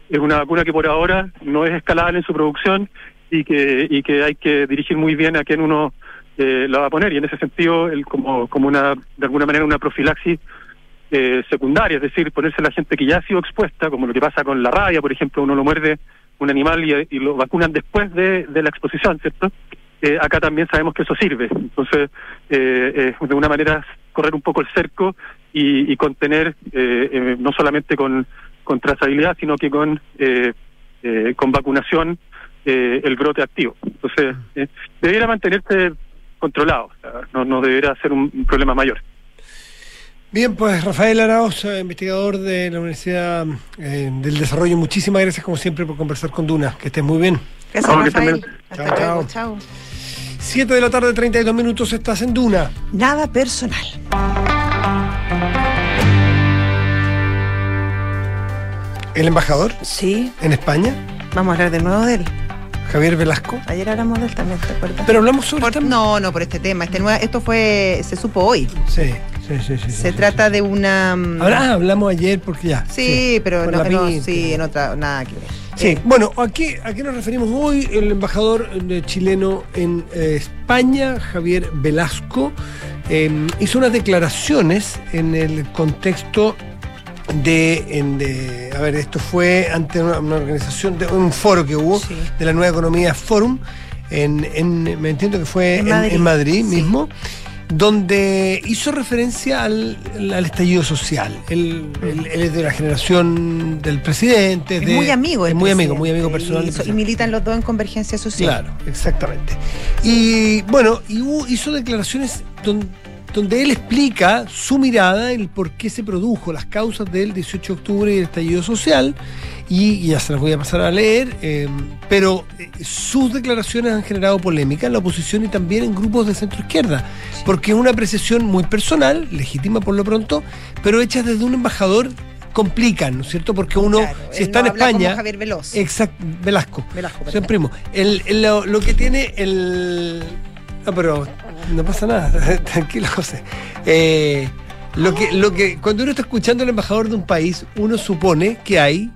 es una vacuna que por ahora no es escalable en su producción y que y que hay que dirigir muy bien a quién uno eh, la va a poner y en ese sentido el, como como una de alguna manera una profilaxis eh, secundaria, es decir, ponerse a la gente que ya ha sido expuesta, como lo que pasa con la rabia, por ejemplo, uno lo muerde un animal y, lo vacunan después de, de la exposición, ¿cierto? Eh, acá también sabemos que eso sirve. Entonces, eh, eh, de una manera correr un poco el cerco y, y contener, eh, no solamente con, con trazabilidad, sino que con, con vacunación, el brote activo. Entonces, debiera mantenerse controlado, no, no debería ser un problema mayor. Bien, pues Rafael Arauz, eh, investigador de la Universidad eh, del Desarrollo, muchísimas gracias como siempre por conversar con Duna. Que estés muy bien. Gracias, Rafael. también. Hasta Chao, luego. chao. Chao. 7 de la tarde, 32 minutos, estás en Duna. Nada personal. El embajador Sí, en España, vamos a hablar de nuevo de él. Javier Velasco. Ayer hablamos de él también, ¿te acuerdas? Pero hablamos sobre Por- esta- no, no por este tema. Este nueva- esto fue, se supo hoy. Sí, sí, sí. sí, se sí, trata sí. de una. mm, Ahora ah, hablamos ayer porque ya. Sí, pero no, no, sí, en otra, nada que ver. Sí, Eh, bueno, ¿a qué, ¿a qué nos referimos hoy? El embajador eh, chileno en eh, España, Javier Velasco, eh, hizo unas declaraciones en el contexto de, en- de- a ver, esto fue ante una, una organización, de un foro que hubo Sí. de la Nueva Economía Forum, en, en- me entiendo que fue En en, Madrid, en Madrid sí. mismo, donde hizo referencia al, al estallido social. Él, él- él es de la generación del presidente. es de- muy amigo. es muy amigo, muy amigo personal. Y, militan los dos en Convergencia Social. Claro, exactamente. Y bueno, y hubo- hizo declaraciones don- donde él explica su mirada, el por qué se produjo, las causas del 18 de octubre y el estallido social, y, ya se las voy a pasar a leer, eh, pero eh, sus declaraciones han generado polémica en la oposición y también en grupos de centro izquierda, porque es una apreciación muy personal, legítima por lo pronto, pero hecha desde un embajador complican, ¿no es cierto? Porque uno, Claro, si está no en España... Javier Veloz. Exacto, Velasco. Velasco, O sea, primo. El, el- lo, lo que tiene el. No, pero no pasa nada. [LAUGHS] Tranquilo, José. Eh, lo que, lo que, cuando uno está escuchando al embajador de un país, uno supone que hay,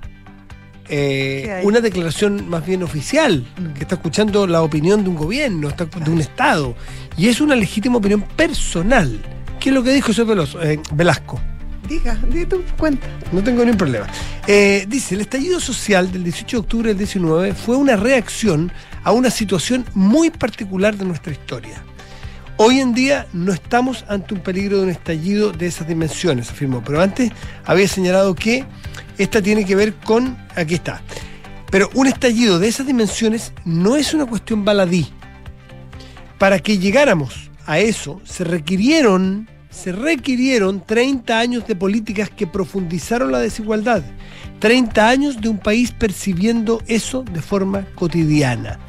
eh, ¿Qué hay? una declaración más bien oficial, que está escuchando la opinión de un gobierno, está- de un Estado. Y es una legítima opinión personal. ¿Qué es lo que dijo José Veloz- eh, Velasco? Diga, di tu cuenta. No tengo ningún problema. Eh, dice, el estallido social del 18 de octubre del 19 fue una reacción a una situación muy particular de nuestra historia. Hoy en día no estamos ante un peligro de un estallido de esas dimensiones, afirmó. Pero antes había señalado que esta tiene que ver con, aquí está, pero un estallido de esas dimensiones no es una cuestión baladí. Para que llegáramos a eso se requirieron, se requirieron 30 años de políticas que profundizaron la desigualdad. 30 años de un país percibiendo eso de forma cotidiana.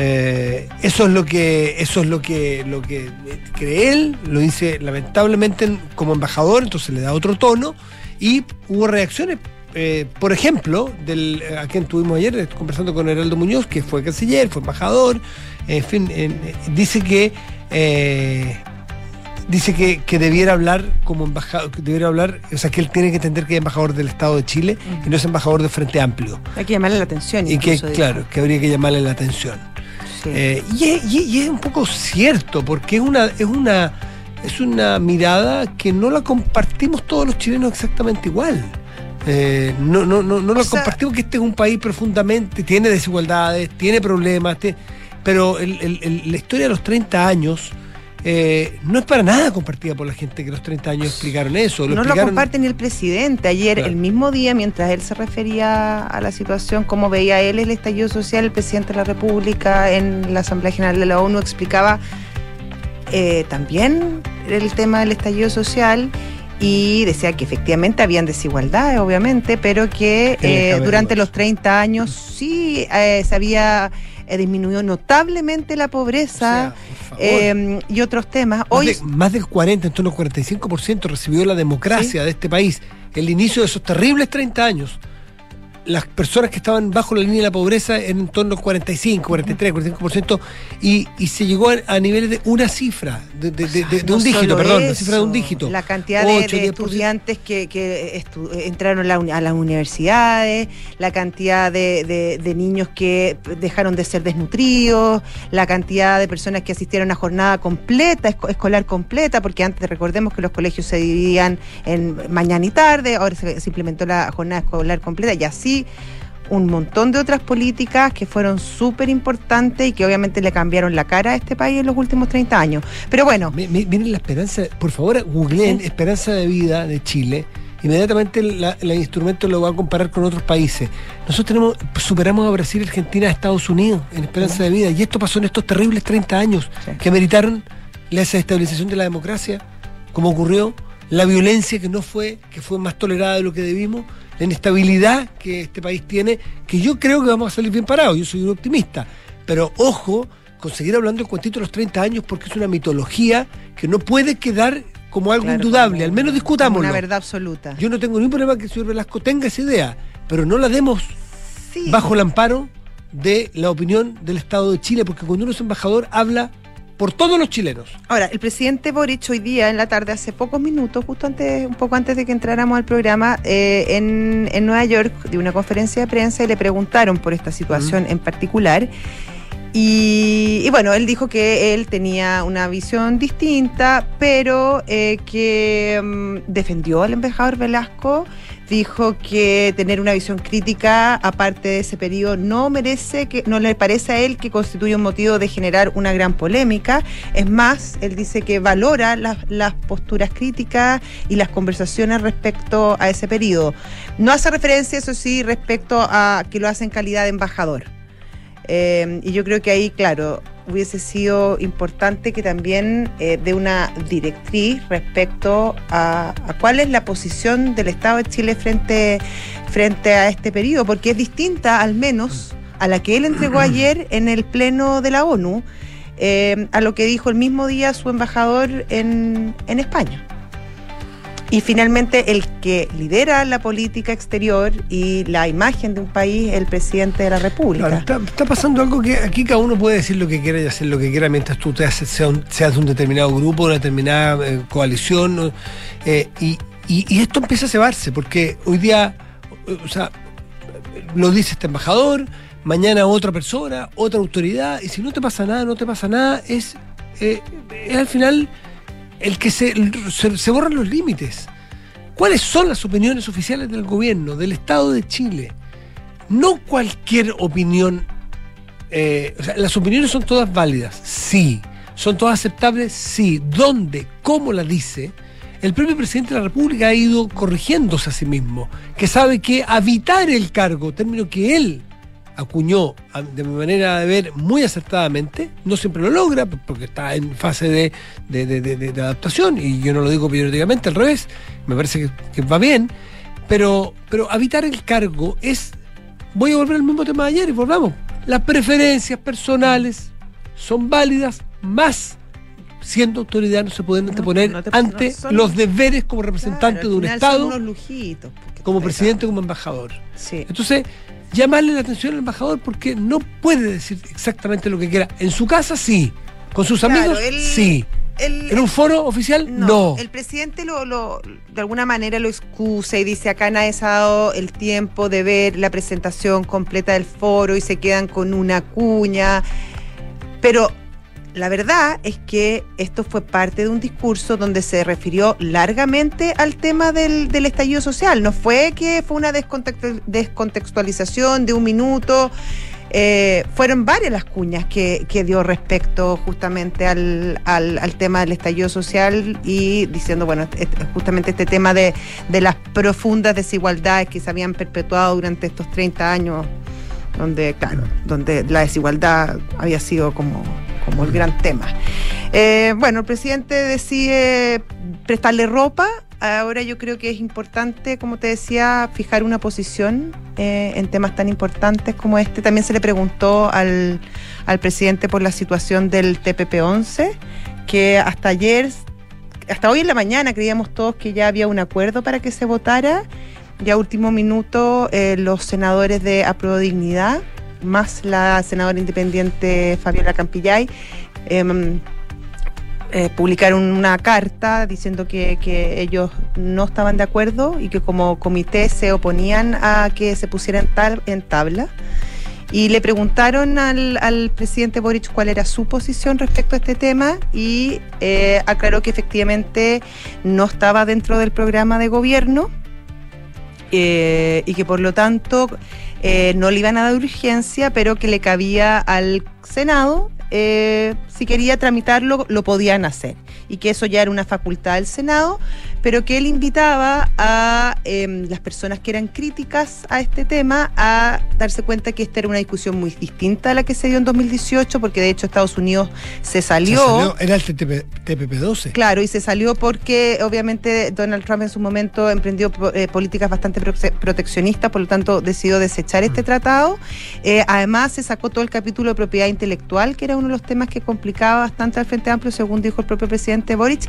Eh, eso es lo que eso es lo que lo que cree él, lo dice lamentablemente en- como embajador, entonces le da otro tono y hubo reacciones. eh, por ejemplo, del, a quien tuvimos ayer eh, conversando con Heraldo Muñoz, que fue canciller, fue embajador, en fin, eh, dice que eh, dice que, que debiera hablar como embajador, que debiera hablar, o sea, que él tiene que entender que es embajador del Estado de Chile y no es embajador de Frente Amplio. Hay que llamarle la atención. Y que, dijo. claro, que habría que llamarle la atención. Sí. Eh, y, es, y- y es un poco cierto, porque es una, es una, es una mirada que no la compartimos todos los chilenos exactamente igual. Eh, no no, no, no la sea- compartimos que este es un país profundamente, tiene desigualdades, tiene problemas, te- pero el- el- el- la historia de los 30 años eh, no es para nada compartida por la gente que los 30 años explicaron eso. no lo comparte ni el presidente. Ayer, el mismo día, mientras él se refería a la situación, como veía él el estallido social, el presidente de la República en la Asamblea General de la ONU explicaba eh, también el tema del estallido social y decía que efectivamente habían desigualdades, obviamente, pero que eh, durante los 30 años sí se había disminuido notablemente la pobreza. Em, y otros temas. Hoy, más, del 40, en torno al 45% recibió la democracia de este país. El inicio de esos terribles 30 años las personas que estaban bajo la línea de la pobreza en torno al 45, 43, 45%, y, y se llegó a, niveles de una cifra, de, un dígito, perdón, la cifra de un dígito. La cantidad de, estudiantes que, entraron a las universidades, la cantidad de, niños que dejaron de ser desnutridos, la cantidad de personas que asistieron a jornada completa, escolar completa, porque antes recordemos que los colegios se dividían en mañana y tarde, ahora se implementó la jornada escolar completa y así un montón de otras políticas que fueron súper importantes y que obviamente le cambiaron la cara a este país en los últimos 30 años. Pero bueno. Miren la esperanza, por favor, googleen esperanza de vida de Chile. Inmediatamente el instrumento lo va a comparar con otros países. Nosotros tenemos, superamos a Brasil, Argentina, Estados Unidos en esperanza de vida. Y esto pasó en estos terribles 30 años que meritaron la desestabilización de la democracia, como ocurrió, la violencia que no fue, que fue más tolerada de lo que debimos la inestabilidad que este país tiene, que yo creo que vamos a salir bien parados, yo soy un optimista, pero ojo con seguir hablando el cuentito de los 30 años porque es una mitología que no puede quedar como algo indudable, al menos discutámoslo. Una verdad absoluta. Yo no tengo ningún problema que el señor Velasco tenga esa idea, pero no la demos bajo el amparo de la opinión del Estado de Chile, porque cuando uno es embajador habla por todos los chilenos. Ahora, el presidente Boric hoy día en la tarde, hace pocos minutos, justo antes, un poco antes de que entráramos al programa, eh, en, Nueva York, de una conferencia de prensa y le preguntaron por esta situación en particular. Y, bueno, él dijo que él tenía una visión distinta, pero eh, que mm, defendió al embajador Velasco dijo que tener una visión crítica aparte de ese periodo no merece que no le parece a él que constituye un motivo de generar una gran polémica. Es más él dice que valora las, las posturas críticas y las conversaciones respecto a ese periodo. No hace referencia eso sí respecto a que lo hace en calidad de embajador. Eh, y yo creo que ahí claro hubiese sido importante que también eh, dé una directriz respecto a, cuál es la posición del Estado de Chile frente, frente a este periodo, porque es distinta al menos a la que él entregó ayer en el Pleno de la ONU, eh, a lo que dijo el mismo día su embajador en, en España. Y finalmente el que lidera la política exterior y la imagen de un país, el presidente de la República. está, pasando algo que aquí cada uno puede decir lo que quiera y hacer lo que quiera mientras tú te seas un, determinado grupo, una determinada eh, coalición. Eh, y, esto empieza a cebarse porque hoy día, o sea, lo dice este embajador, mañana otra persona, otra autoridad, y si no te pasa nada, no te pasa nada, es, eh, es al final el que se, se, borran los límites. ¿Cuáles son las opiniones oficiales del gobierno, del Estado de Chile? No cualquier opinión. Eh, las opiniones son todas válidas, sí. ¿Son todas aceptables? Sí. ¿Dónde? ¿Cómo la dice? El propio presidente de la República ha ido corrigiéndose a sí mismo, que sabe que habitar el cargo, término que él acuñó de mi manera de ver muy acertadamente, no siempre lo logra porque está en fase de, adaptación y yo no lo digo periódicamente, al revés, me parece que, va bien, pero, pero habitar el cargo es, voy a volver al mismo tema de ayer y volvamos, las preferencias personales son válidas más siendo autoridad no se pueden anteponer ante los deberes como representante de un Estado, como presidente, como embajador. Entonces, llamarle la atención al embajador porque no puede decir exactamente lo que quiera. En su casa sí, con sus amigos sí. ¿En un foro oficial? No. El presidente lo, lo, de alguna manera lo excusa y dice acá nadie se ha dado el tiempo de ver la presentación completa del foro y se quedan con una cuña. Pero la verdad es que esto fue parte de un discurso donde se refirió largamente al tema del, estallido social. No fue que fue una descontextualización de un minuto. eh, fueron varias las cuñas que, que dio respecto justamente al, al, al, tema del estallido social y diciendo, bueno, justamente este tema de, de las profundas desigualdades que se habían perpetuado durante estos 30 años, donde, claro, donde la desigualdad había sido como, como el gran tema. Eh, bueno, el presidente decide prestarle ropa ahora yo creo que es importante, como te decía, fijar una posición eh, en temas tan importantes como este. También se le preguntó al, al presidente por la situación del TPP-11, que hasta ayer, hasta hoy en la mañana creíamos todos que ya había un acuerdo para que se votara. Ya último minuto, eh, los senadores de Apruebo Dignidad, más la senadora independiente Fabiola Campillay, eh, eh, publicaron una carta diciendo que, ellos no estaban de acuerdo y que como comité se oponían a que se pusiera en, tal, en tabla. Y le preguntaron al, al, presidente Boric cuál era su posición respecto a este tema y eh, aclaró que efectivamente no estaba dentro del programa de gobierno eh, y que por lo tanto eh, no le iban a dar urgencia, pero que le cabía al Senado eh, si quería tramitarlo, lo podían hacer. Y que eso ya era una facultad del Senado, pero que él invitaba a em, las personas que eran críticas a este tema a darse cuenta que esta era una discusión muy distinta a la que se dio en 2018, porque de hecho Estados Unidos se salió. era el TPP-12. Claro, y se salió porque obviamente Donald Trump en su momento emprendió eh, políticas bastante proteccionistas, por lo tanto decidió desechar este mm. tratado. Eh, además, se sacó todo el capítulo de propiedad intelectual, que era uno de los temas que complicaba bastante al Frente Amplio, según dijo el propio presidente Boric.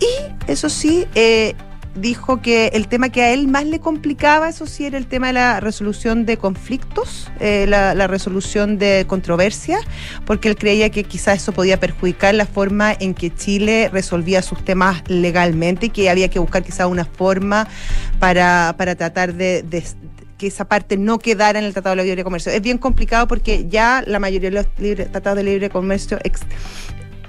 Y eso sí, eh, dijo que el tema que a él más le complicaba, eso sí, era el tema de la resolución de conflictos, eh, la, la, resolución de controversias, porque él creía que quizás eso podía perjudicar la forma en que Chile resolvía sus temas legalmente y que había que buscar quizás una forma para, para tratar de, de que esa parte no quedara en el Tratado de Libre Comercio. Es bien complicado porque ya la mayoría de los tratados de libre comercio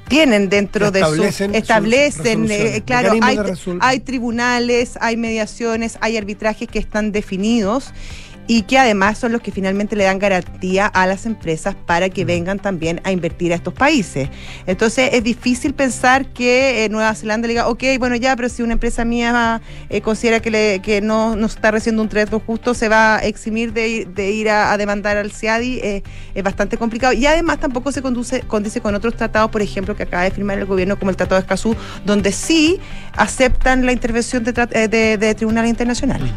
tienen dentro de su establecen eh, claro hay, hay tribunales hay mediaciones hay arbitrajes que están definidos y que además son los que finalmente le dan garantía a las empresas para que vengan también a invertir a estos países. Entonces es difícil pensar que eh, Nueva Zelanda le diga, ok, bueno ya, pero si una empresa mía eh, considera que, le, que no, está recibiendo un trato justo, se va a eximir de, ir a, demandar al CIADI, eh, es bastante complicado. Y además tampoco se conduce, con otros tratados, por ejemplo, que acaba de firmar el gobierno, como el Tratado de Escazú, donde sí aceptan la intervención de, de, de tribunales internacionales.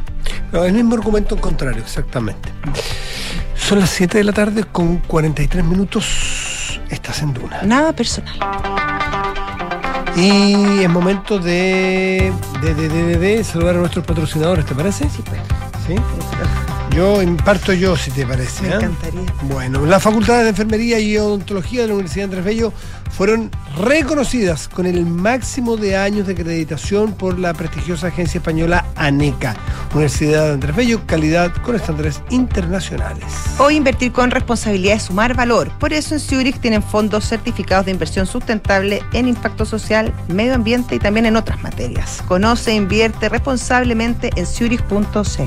No, el mismo argumento en contrario, exactamente. Son las 7 de la tarde con 43 minutos. Estás en Duna. Nada personal. Y es momento de, de, de, de, de saludar a nuestros patrocinadores, ¿te parece? Sí, pues. ¿Sí? Yo imparto yo, si te parece. Me ¿eh? encantaría. Bueno, las facultades de Enfermería y Odontología de la Universidad de Andrés Bello fueron reconocidas con el máximo de años de acreditación por la prestigiosa agencia española ANECA. Universidad de Andrés Bello, calidad con estándares internacionales. Hoy invertir con responsabilidad es sumar valor. Por eso en Zurich tienen fondos certificados de inversión sustentable en impacto social, medio ambiente y también en otras materias. Conoce e invierte responsablemente en zurich.cl.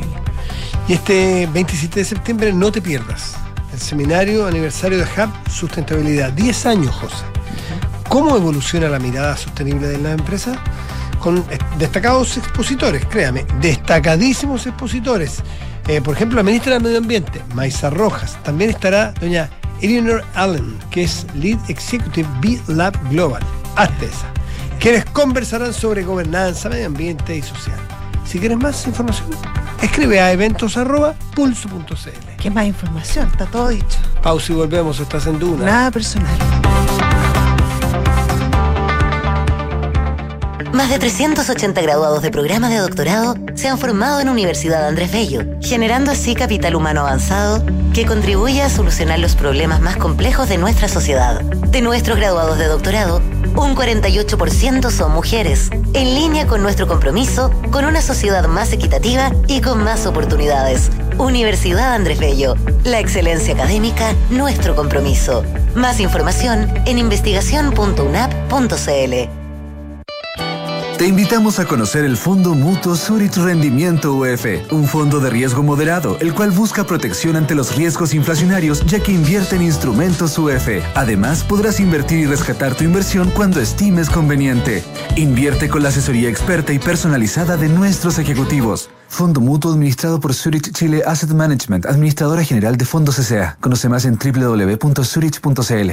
Y este 27 de septiembre no te pierdas el seminario aniversario de Hub Sustentabilidad. 10 años, José. ¿Cómo evoluciona la mirada sostenible de la empresa? Con destacados expositores, créame, destacadísimos expositores. Eh, por ejemplo, la ministra del Medio Ambiente, Maisa Rojas. También estará doña Eleanor Allen, que es Lead Executive B-Lab Global. Hazte esa. Quienes conversarán sobre gobernanza, medio ambiente y social. Si quieres más información, escribe a eventos.pulso.cl. ¿Qué más información? Está todo dicho. Pausa y volvemos, estás en Duna. Nada personal. Más de 380 graduados de programa de doctorado se han formado en Universidad Andrés Bello, generando así capital humano avanzado que contribuye a solucionar los problemas más complejos de nuestra sociedad. De nuestros graduados de doctorado, un 48% son mujeres, en línea con nuestro compromiso con una sociedad más equitativa y con más oportunidades. Universidad Andrés Bello, la excelencia académica, nuestro compromiso. Más información en investigación.unap.cl. Te invitamos a conocer el Fondo Mutuo Zurich Rendimiento UF, un fondo de riesgo moderado, el cual busca protección ante los riesgos inflacionarios ya que invierte en instrumentos UF. Además, podrás invertir y rescatar tu inversión cuando estimes conveniente. Invierte con la asesoría experta y personalizada de nuestros ejecutivos. Fondo Mutuo administrado por Zurich Chile Asset Management, administradora general de fondos S.A. Conoce más en www.zurich.cl.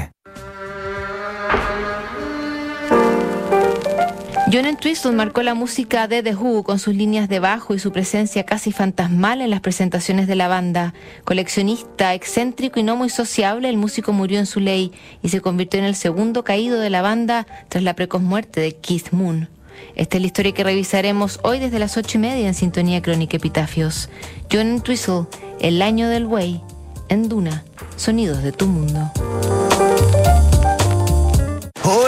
John Entwistle marcó la música de The Who con sus líneas de bajo y su presencia casi fantasmal en las presentaciones de la banda. Coleccionista, excéntrico y no muy sociable, el músico murió en su ley y se convirtió en el segundo caído de la banda tras la precoz muerte de Keith Moon. Esta es la historia que revisaremos hoy desde las ocho y media en Sintonía Crónica Epitafios. John Entwistle, El año del buey, en Duna, Sonidos de tu mundo.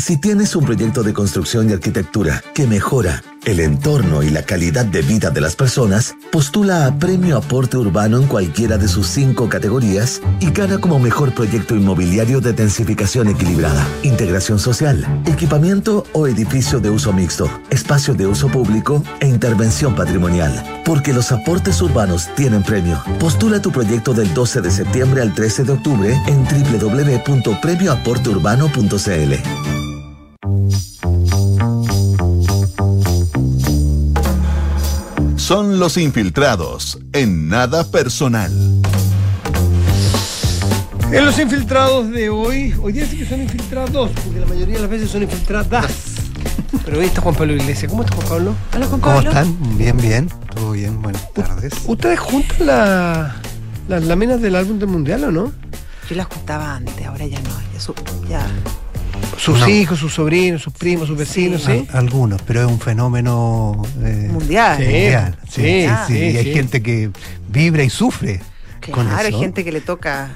Si tienes un proyecto de construcción y arquitectura que mejora el entorno y la calidad de vida de las personas, postula a Premio Aporte Urbano en cualquiera de sus cinco categorías y gana como mejor proyecto inmobiliario de densificación equilibrada, integración social, equipamiento o edificio de uso mixto, espacio de uso público e intervención patrimonial. Porque los aportes urbanos tienen premio. Postula tu proyecto del 12 de septiembre al 13 de octubre en www.premioaporteurbano.cl. Son los infiltrados en nada personal. En los infiltrados de hoy, hoy día sí que son infiltrados, porque la mayoría de las veces son infiltradas. [LAUGHS] Pero hoy está Juan Pablo Iglesias. ¿Cómo está Juan Pablo? Hola, Juan ¿Cómo Pablo. están? Bien, bien. Todo bien. Buenas tardes. ¿Ustedes juntan la- las láminas del álbum del mundial o no? Yo las contaba antes, ahora ya no. Ya, su- ya. Sus No. hijos, sus sobrinos, sus primos, sus vecinos, ¿sí? Al- algunos, pero es un fenómeno eh, Mundial. Sí. mundial. Sí, sí, sí. sí, Y hay sí. gente que vibra y sufre con Claro, hay eso. gente que le toca.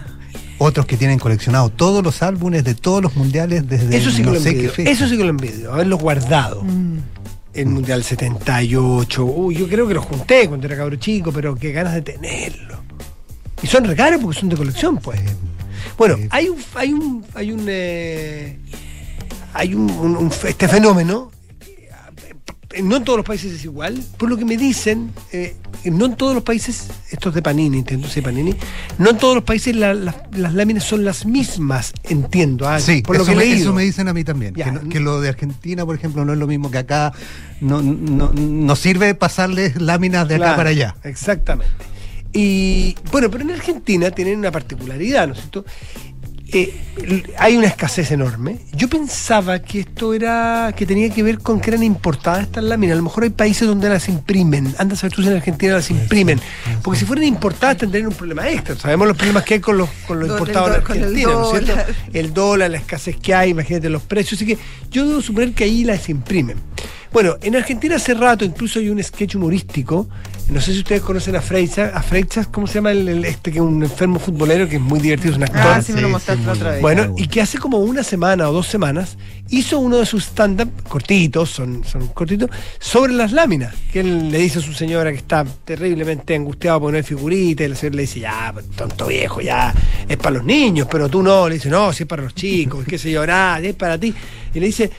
Otros que tienen coleccionados todos los álbumes de todos los mundiales desde Eso sí que no lo sé qué envidio. fecha. Eso sí que lo envidio. Haberlos guardado. El Mundial 78. Uy, yo creo que los junté cuando era cabro chico, pero qué ganas de tenerlo. Y son regalos porque son de colección, pues. Bueno, hay un, hay un, hay un, eh, hay un, un- un fe- este fenómeno. eh, No en todos los países es igual. Por lo que me dicen, eh, no en todos los países, esto es de Panini, entiendo, sí, Panini, no en todos los países la- la- las láminas son las mismas, entiendo. ah, Sí, por lo que me, leído. eso me dicen a mí también. Que, no- que lo de Argentina, por ejemplo, no es lo mismo que acá. No, no, no sirve pasarles láminas de acá Claro, para allá. Exactamente. Y bueno, pero en Argentina tienen una particularidad, ¿no es cierto? Eh, hay una escasez enorme. Yo pensaba que esto era que tenía que ver con que eran importadas estas láminas. A lo mejor hay países donde las imprimen. Anda a saber tú si en Argentina las imprimen. Porque si fueran importadas tendrían un problema extra. Sabemos los problemas que hay con los, con los importados en dólar, con el Argentina, ¿no es cierto? dólar. El dólar, la escasez que hay, imagínate los precios. Así que yo debo suponer que ahí las imprimen. Bueno, en Argentina hace rato incluso hay un sketch humorístico. No sé si ustedes conocen a Freixas. A Freixas, ¿cómo se llama el, el- este que es un enfermo futbolero que es muy divertido, es un actor? Ah, sí, me lo mostraste sí, otra vez. Bueno, y que hace como una semana o dos semanas hizo uno de sus stand-up cortitos, son, son cortitos, sobre las láminas. Que él le dice a su señora que está terriblemente angustiado por no hay figurita, y la señora le dice, ya, pues, tonto viejo, ya, es para los niños, pero tú no. Le dice, no, si es para los chicos, [LAUGHS] qué sé yo, nada, es para ti. Y le dice,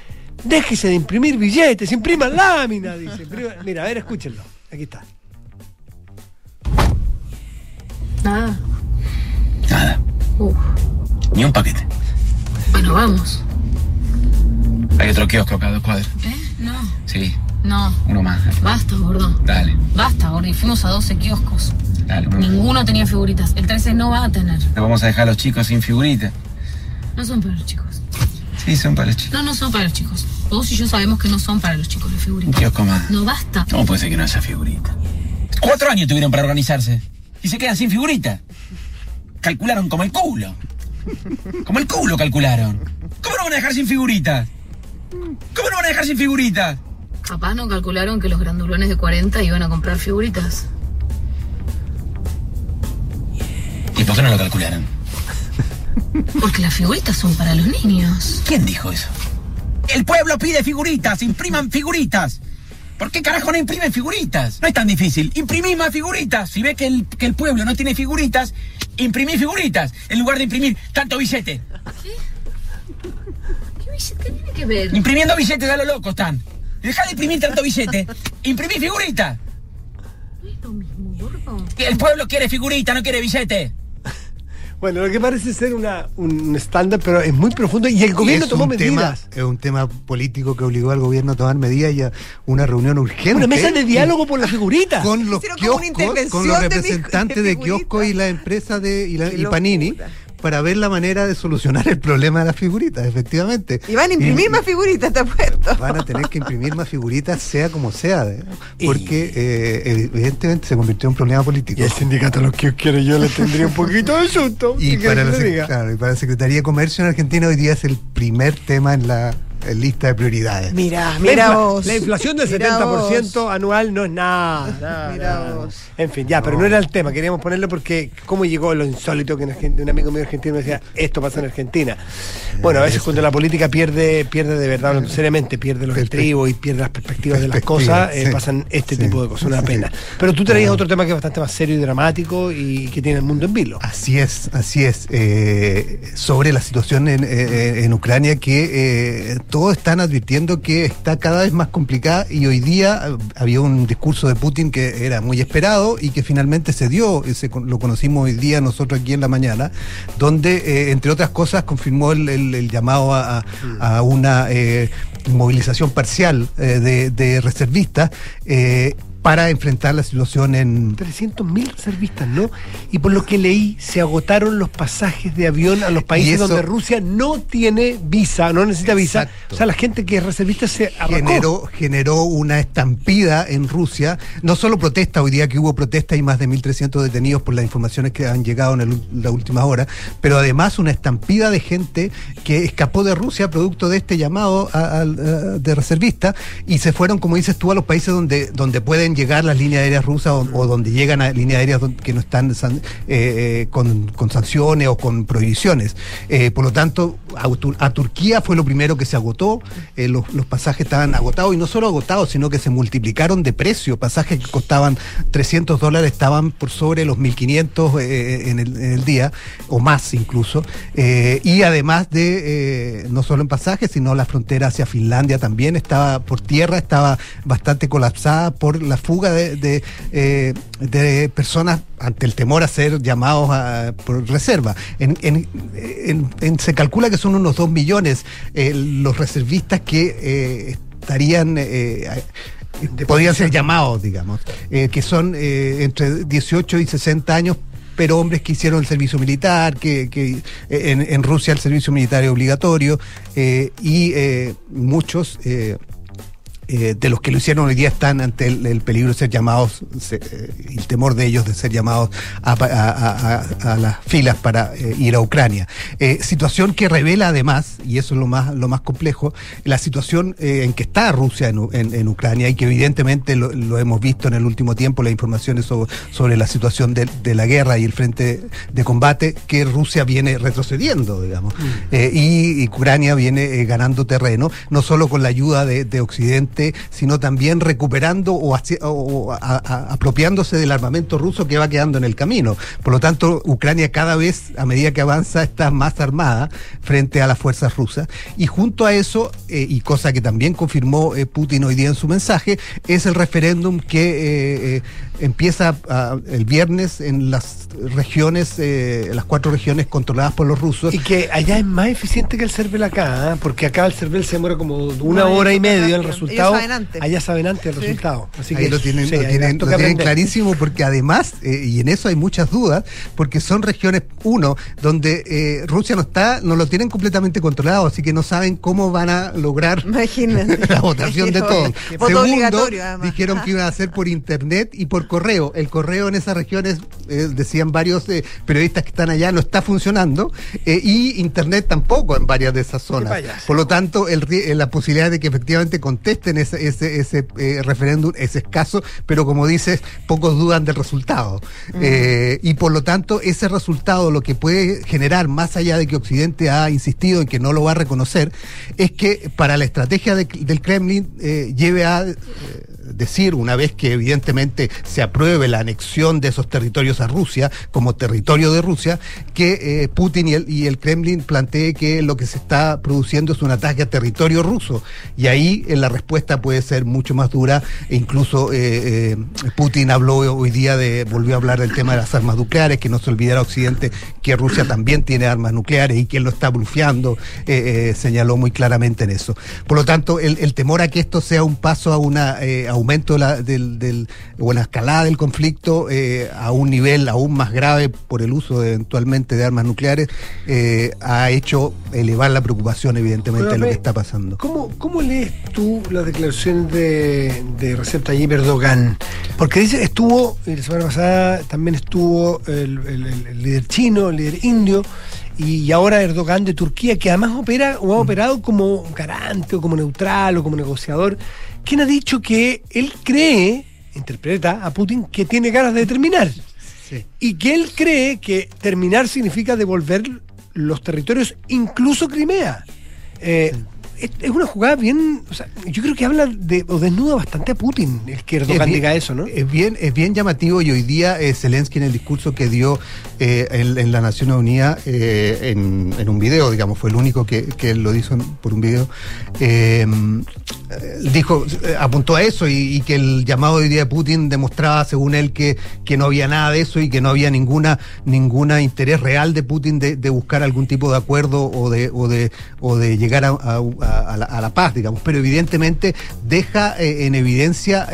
déjese de imprimir billetes, impriman láminas. Dice, Imprima- mira, a ver, escúchenlo. Aquí está. Nada. Nada. Uf. Ni un paquete. Bueno, vamos. Hay otro kiosco acá dos cuadras. ¿Eh? No, Sí, no. uno más. Basta, gordo. Dale, Basta, gordo. Y fuimos a 12 kioscos. dale, uno más. Ninguno tenía figuritas. El 13 no va a tener. No vamos a dejar a los chicos sin figurita. No son los chicos. Sí, son para los chicos. No, no son para los chicos. Vos y yo sabemos que no son para los chicos las figuritas. kiosco más. No basta. ¿Cómo puede ser que no haya figurita? Cuatro años tuvieron para organizarse. Y se quedan sin figurita. Calcularon como el culo. Como el culo calcularon. ¿Cómo no van a dejar sin figuritas? ¿Cómo no van a dejar sin figuritas? Capaz no calcularon que los grandulones de 40 iban a comprar figuritas. ¿Y por qué no lo calcularon? Porque las figuritas son para los niños. ¿Quién dijo eso? El pueblo pide figuritas, impriman figuritas. ¿Por qué carajo no imprimen figuritas? No es tan difícil. Imprimís más figuritas. Si ves que el, que el pueblo no tiene figuritas, imprimís figuritas. En lugar de imprimir tanto billete. ¿Qué billete tiene que ver? Imprimiendo billetes a lo loco están. Dejá de imprimir tanto billete. Imprimí figuritas. No es lo mismo, gordo. El pueblo quiere figurita, no quiere billete. Bueno, lo que parece ser una, un estándar, pero es muy profundo y el gobierno es tomó un medidas. Tema, es un tema político que obligó al gobierno a tomar medidas y a una reunión urgente. Una mesa de diálogo por las figuritas. Con los kioscos, con los de representantes de, [LAUGHS] de kioscos y la empresa de y, la- y Panini locura. Para ver la manera de solucionar el problema de las figuritas, efectivamente. Y van a imprimir Y- más figuritas, te apuesto. Van a tener que imprimir más figuritas, sea como sea, de- porque eh, evidentemente se convirtió en un problema político. Y el sindicato los que quiero yo le tendría un poquito de susto. Y para la Secretaría de Comercio en Argentina hoy día es el primer tema en la en lista de prioridades. Mira, La mira infla- vos. La inflación del Mira 70% anual no es nada. [LAUGHS] nada, vos. En fin, ya, pero no era el tema. Queríamos ponerlo porque cómo llegó lo insólito que un amigo mío argentino me decía, esto pasa en Argentina. Bueno, a veces cuando la política pierde, pierde de verdad, hablando seriamente, pierde los estribos y pierde las perspectivas de las cosas, eh, sí. pasan este Sí. tipo de cosas, una pena. Pero tú traías otro tema que es bastante más serio y dramático y que tiene el mundo en vilo. Así es, así es. Eh, sobre la situación en, eh, en Ucrania, que eh, todos están advirtiendo que está cada vez más complicada y hoy día eh, había un discurso de Putin que era muy esperado y que finalmente se dio, con- lo conocimos hoy día nosotros aquí en la mañana, donde, eh, entre otras cosas, confirmó el, llamado a, una eh, movilización parcial de reservistas. Para enfrentar la situación en, 300.000 reservistas, ¿no? Y por lo que leí, se agotaron los pasajes de avión a los países eso- donde Rusia no tiene visa, no necesita visa. O sea, la gente que es reservista se arrancó. generó, generó una estampida en Rusia. No solo protesta, hoy día que hubo protesta y más de 1.300 detenidos por las informaciones que han llegado en el- la última hora, pero además una estampida de gente que escapó de Rusia producto de este llamado a- de reservista y se fueron, como dices tú, a los países donde, donde pueden llegar las líneas aéreas rusas o, o donde llegan a líneas aéreas que no están eh, eh, con, con sanciones o con prohibiciones. Eh, por lo tanto, a, Tur- a Turquía fue lo primero que se agotó, eh, los, los pasajes estaban agotados y no solo agotados, sino que se multiplicaron de precio. Pasajes que costaban 300 dólares estaban por sobre los 1.500 eh, en, el, en el día, o más incluso. Eh, y además de, eh, no solo en pasajes, sino la frontera hacia Finlandia también estaba por tierra, estaba bastante colapsada por la fuga de, de, eh, personas ante el temor a ser llamados a- por reserva. En- en- se calcula que son unos 2 millones eh, los reservistas que eh, estarían... eh, podrían ser llamados, digamos, eh, que son eh, entre 18 y 60 años pero hombres que hicieron el servicio militar, que, que en, en Rusia el servicio militar es obligatorio, eh, y muchos eh, de los que lo hicieron hoy día están ante el, el peligro de ser llamados, se- eh, el temor de ellos de ser llamados a, a- a- las filas para eh, ir a Ucrania. Eh, situación que revela además, y eso es lo más, lo más complejo, la situación en que está Rusia en, en- en Ucrania y que evidentemente lo, lo hemos visto en el último tiempo, las informaciones sobre, sobre la situación de, de la guerra y el frente de combate, que Rusia viene retrocediendo, digamos, Eh, y, y Ucrania viene ganando terreno, no solo con la ayuda de, de Occidente, sino también recuperando o, haci- o a- a- apropiándose del armamento ruso que va quedando en el camino. Por lo tanto, Ucrania cada vez, a medida que avanza, está más armada frente a las fuerzas rusas. Y junto a eso, eh, y cosa que también confirmó eh, Putin hoy día en su mensaje, es el referéndum que eh, eh, empieza ah, el viernes en las regiones, eh, las cuatro regiones controladas por los rusos. Y que allá es más eficiente que el CERVEL acá, ¿ah? porque acá el CERVEL se demora como una No, hora y media el saben- resultado. ellos saben antes. Allá saben antes el Sí. resultado. Así Ahí que lo tienen, sí, lo tienen- lo clarísimo porque además, eh, y en eso hay muchas dudas, porque son regiones, uno, donde eh, Rusia no está, no lo tienen completamente controlado, así que no saben cómo van a lograr Imagínate. [LAUGHS] la votación de [LAUGHS] todos. Segundo, obligatorio, además. dijeron que iban a hacer por internet y por correo. El correo en esas regiones, eh, decían varios eh, periodistas que están allá, no está funcionando, eh, y internet tampoco en varias de esas zonas. Por lo tanto, el, eh, la posibilidad de que efectivamente contesten dicen ese, ese, ese eh, referéndum es escaso, pero como dices, pocos dudan del resultado. Eh, y por lo tanto, ese resultado lo que puede generar, más allá de que Occidente ha insistido en que no lo va a reconocer, es que para la estrategia de- del Kremlin eh, lleve a decir, una vez que evidentemente se apruebe la anexión de esos territorios a Rusia como territorio de Rusia, que eh, Putin y el, Kremlin plantee que lo que se está produciendo es un ataque a territorio ruso. Y ahí eh, la respuesta puede ser mucho más dura. E incluso eh, eh, Putin habló hoy día de, volvió a hablar del tema de las armas nucleares, que no se olvidara Occidente que Rusia también tiene armas nucleares y que lo está blufeando, señaló muy claramente en eso. Por lo tanto, el, temor a que esto sea un paso a un aumento de la- del, del- o una escalada del conflicto eh, a un nivel aún más grave por el uso de, eventualmente de armas nucleares eh, ha hecho elevar la preocupación evidentemente de lo que está pasando. ¿Cómo, cómo lees tú las declaraciones de, de Recep Tayyip Erdogan? Porque dice, estuvo, y la semana pasada también estuvo el, el- el- el líder chino, el líder indio, y ahora Erdogan de Turquía, que además opera o ha operado como garante o como neutral o como negociador, quien ha dicho que él cree, interpreta a Putin, que tiene ganas de terminar. Y que él cree que terminar significa devolver los territorios, incluso Crimea. Eh, es, es una jugada bien. o sea, yo creo que habla de, o desnuda bastante a Putin el que Erdogan Es bien- diga eso, ¿no? Es bien, es bien llamativo y hoy día eh, Zelensky en el discurso que dio eh, en, en la Naciones Unidas eh, en, en un video, digamos, fue el único que, que él lo hizo por un video, eh, eh, dijo, eh, apuntó a eso y, y que el llamado hoy día de Putin demostraba, según él, que, que no había nada de eso y que no había ninguna ninguna interés real de Putin de, de buscar algún tipo de acuerdo o de o de o de llegar a, a- a- la, a la paz, digamos. Pero evidentemente deja eh, en evidencia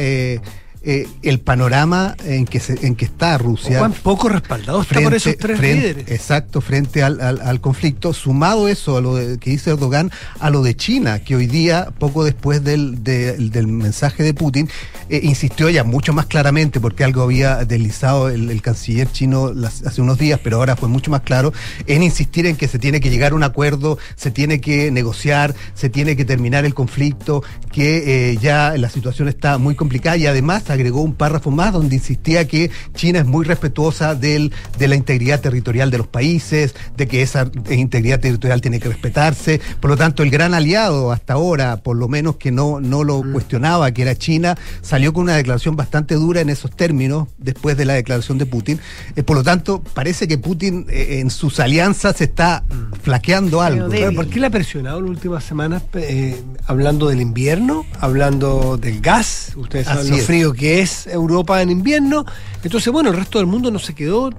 eh, el panorama en que se, en que está Rusia. Cuán poco respaldado está por esos tres frente- líderes. Exacto, frente al, al- al conflicto, sumado eso a lo de- que dice Erdogan, a lo de China, que hoy día, poco después del, del- del mensaje de Putin, eh, insistió ya mucho más claramente, porque algo había deslizado el, el canciller chino las- hace unos días, pero ahora fue mucho más claro, en insistir en que se tiene que llegar a un acuerdo, se tiene que negociar, se tiene que terminar el conflicto, que eh, ya la situación está muy complicada y además agregó un párrafo más donde insistía que China es muy respetuosa del, de la integridad territorial de los países, de que esa integridad territorial tiene que respetarse. Por lo tanto, el gran aliado hasta ahora, por lo menos que no, no lo cuestionaba, que era China, salió con una declaración bastante dura en esos términos después de la declaración de Putin. Eh, por lo tanto, parece que Putin eh, en sus alianzas está flaqueando algo. Pero ¿Por qué le ha presionado en las últimas semanas eh, hablando del invierno, hablando del gas? Ustedes saben Así lo es. frío que es Europa en invierno. Entonces, bueno, el resto del mundo no se quedó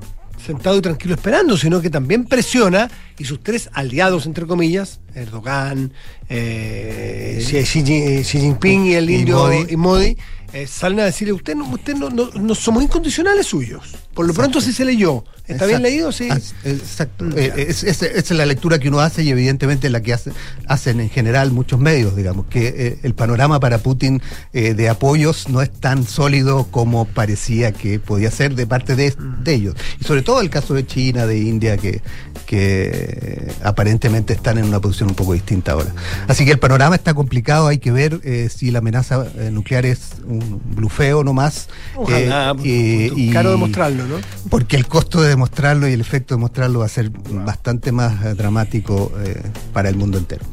sentado y tranquilo esperando, sino que también presiona y sus tres aliados, entre comillas, Erdogan, eh, Xi, Xi Jin- Xi Jinping y el Y indio Modi. y Modi, eh, salen a decirle, usted, no, usted no, no, no somos incondicionales suyos. Por lo pronto sí se leyó. ¿Está bien leído? Sí. As- Exacto. Eh, es- es- esa es la lectura que uno hace y evidentemente la que hace- hacen en general muchos medios, digamos, que eh, el panorama para Putin eh, de apoyos no es tan sólido como parecía que podía ser de parte de, de ellos. Y sobre todo el caso de China, de India, que, que eh, aparentemente están en una posición un poco distinta ahora. Así que el panorama está complicado, hay que ver eh, si la amenaza nuclear es un blufeo nomás. Ojalá, eh, y- caro demostrarlo, ¿no? Porque el costo de demostrarlo y el efecto de demostrarlo va a ser bastante más eh, dramático eh, para el mundo entero.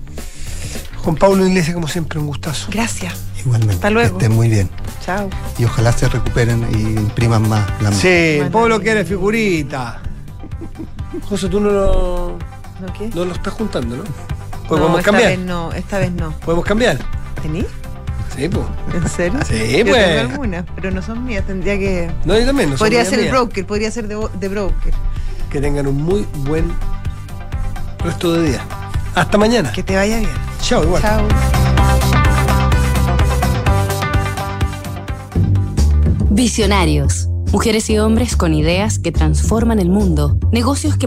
Juan Pablo Iglesias, como siempre, un gustazo. Gracias. Igualmente. Hasta luego. Que estén muy bien. Chao. Y ojalá se recuperen y impriman más la Sí, el pueblo quiere figurita. José, tú no lo, ¿No qué? no lo estás juntando, ¿no? No, Podemos esta cambiar. vez no, esta vez no. ¿Podemos cambiar? ¿Tení? Sí, pues. ¿En serio? Sí, Yo pues. tengo algunas, pero no son mías, tendría que... No, yo también. No podría ser mías. broker, podría ser de, de broker. Que tengan un muy buen resto de día. Hasta mañana. Que te vaya bien. Chao, igual. Chao. Visionarios. Mujeres y hombres con ideas que transforman el mundo. Negocios que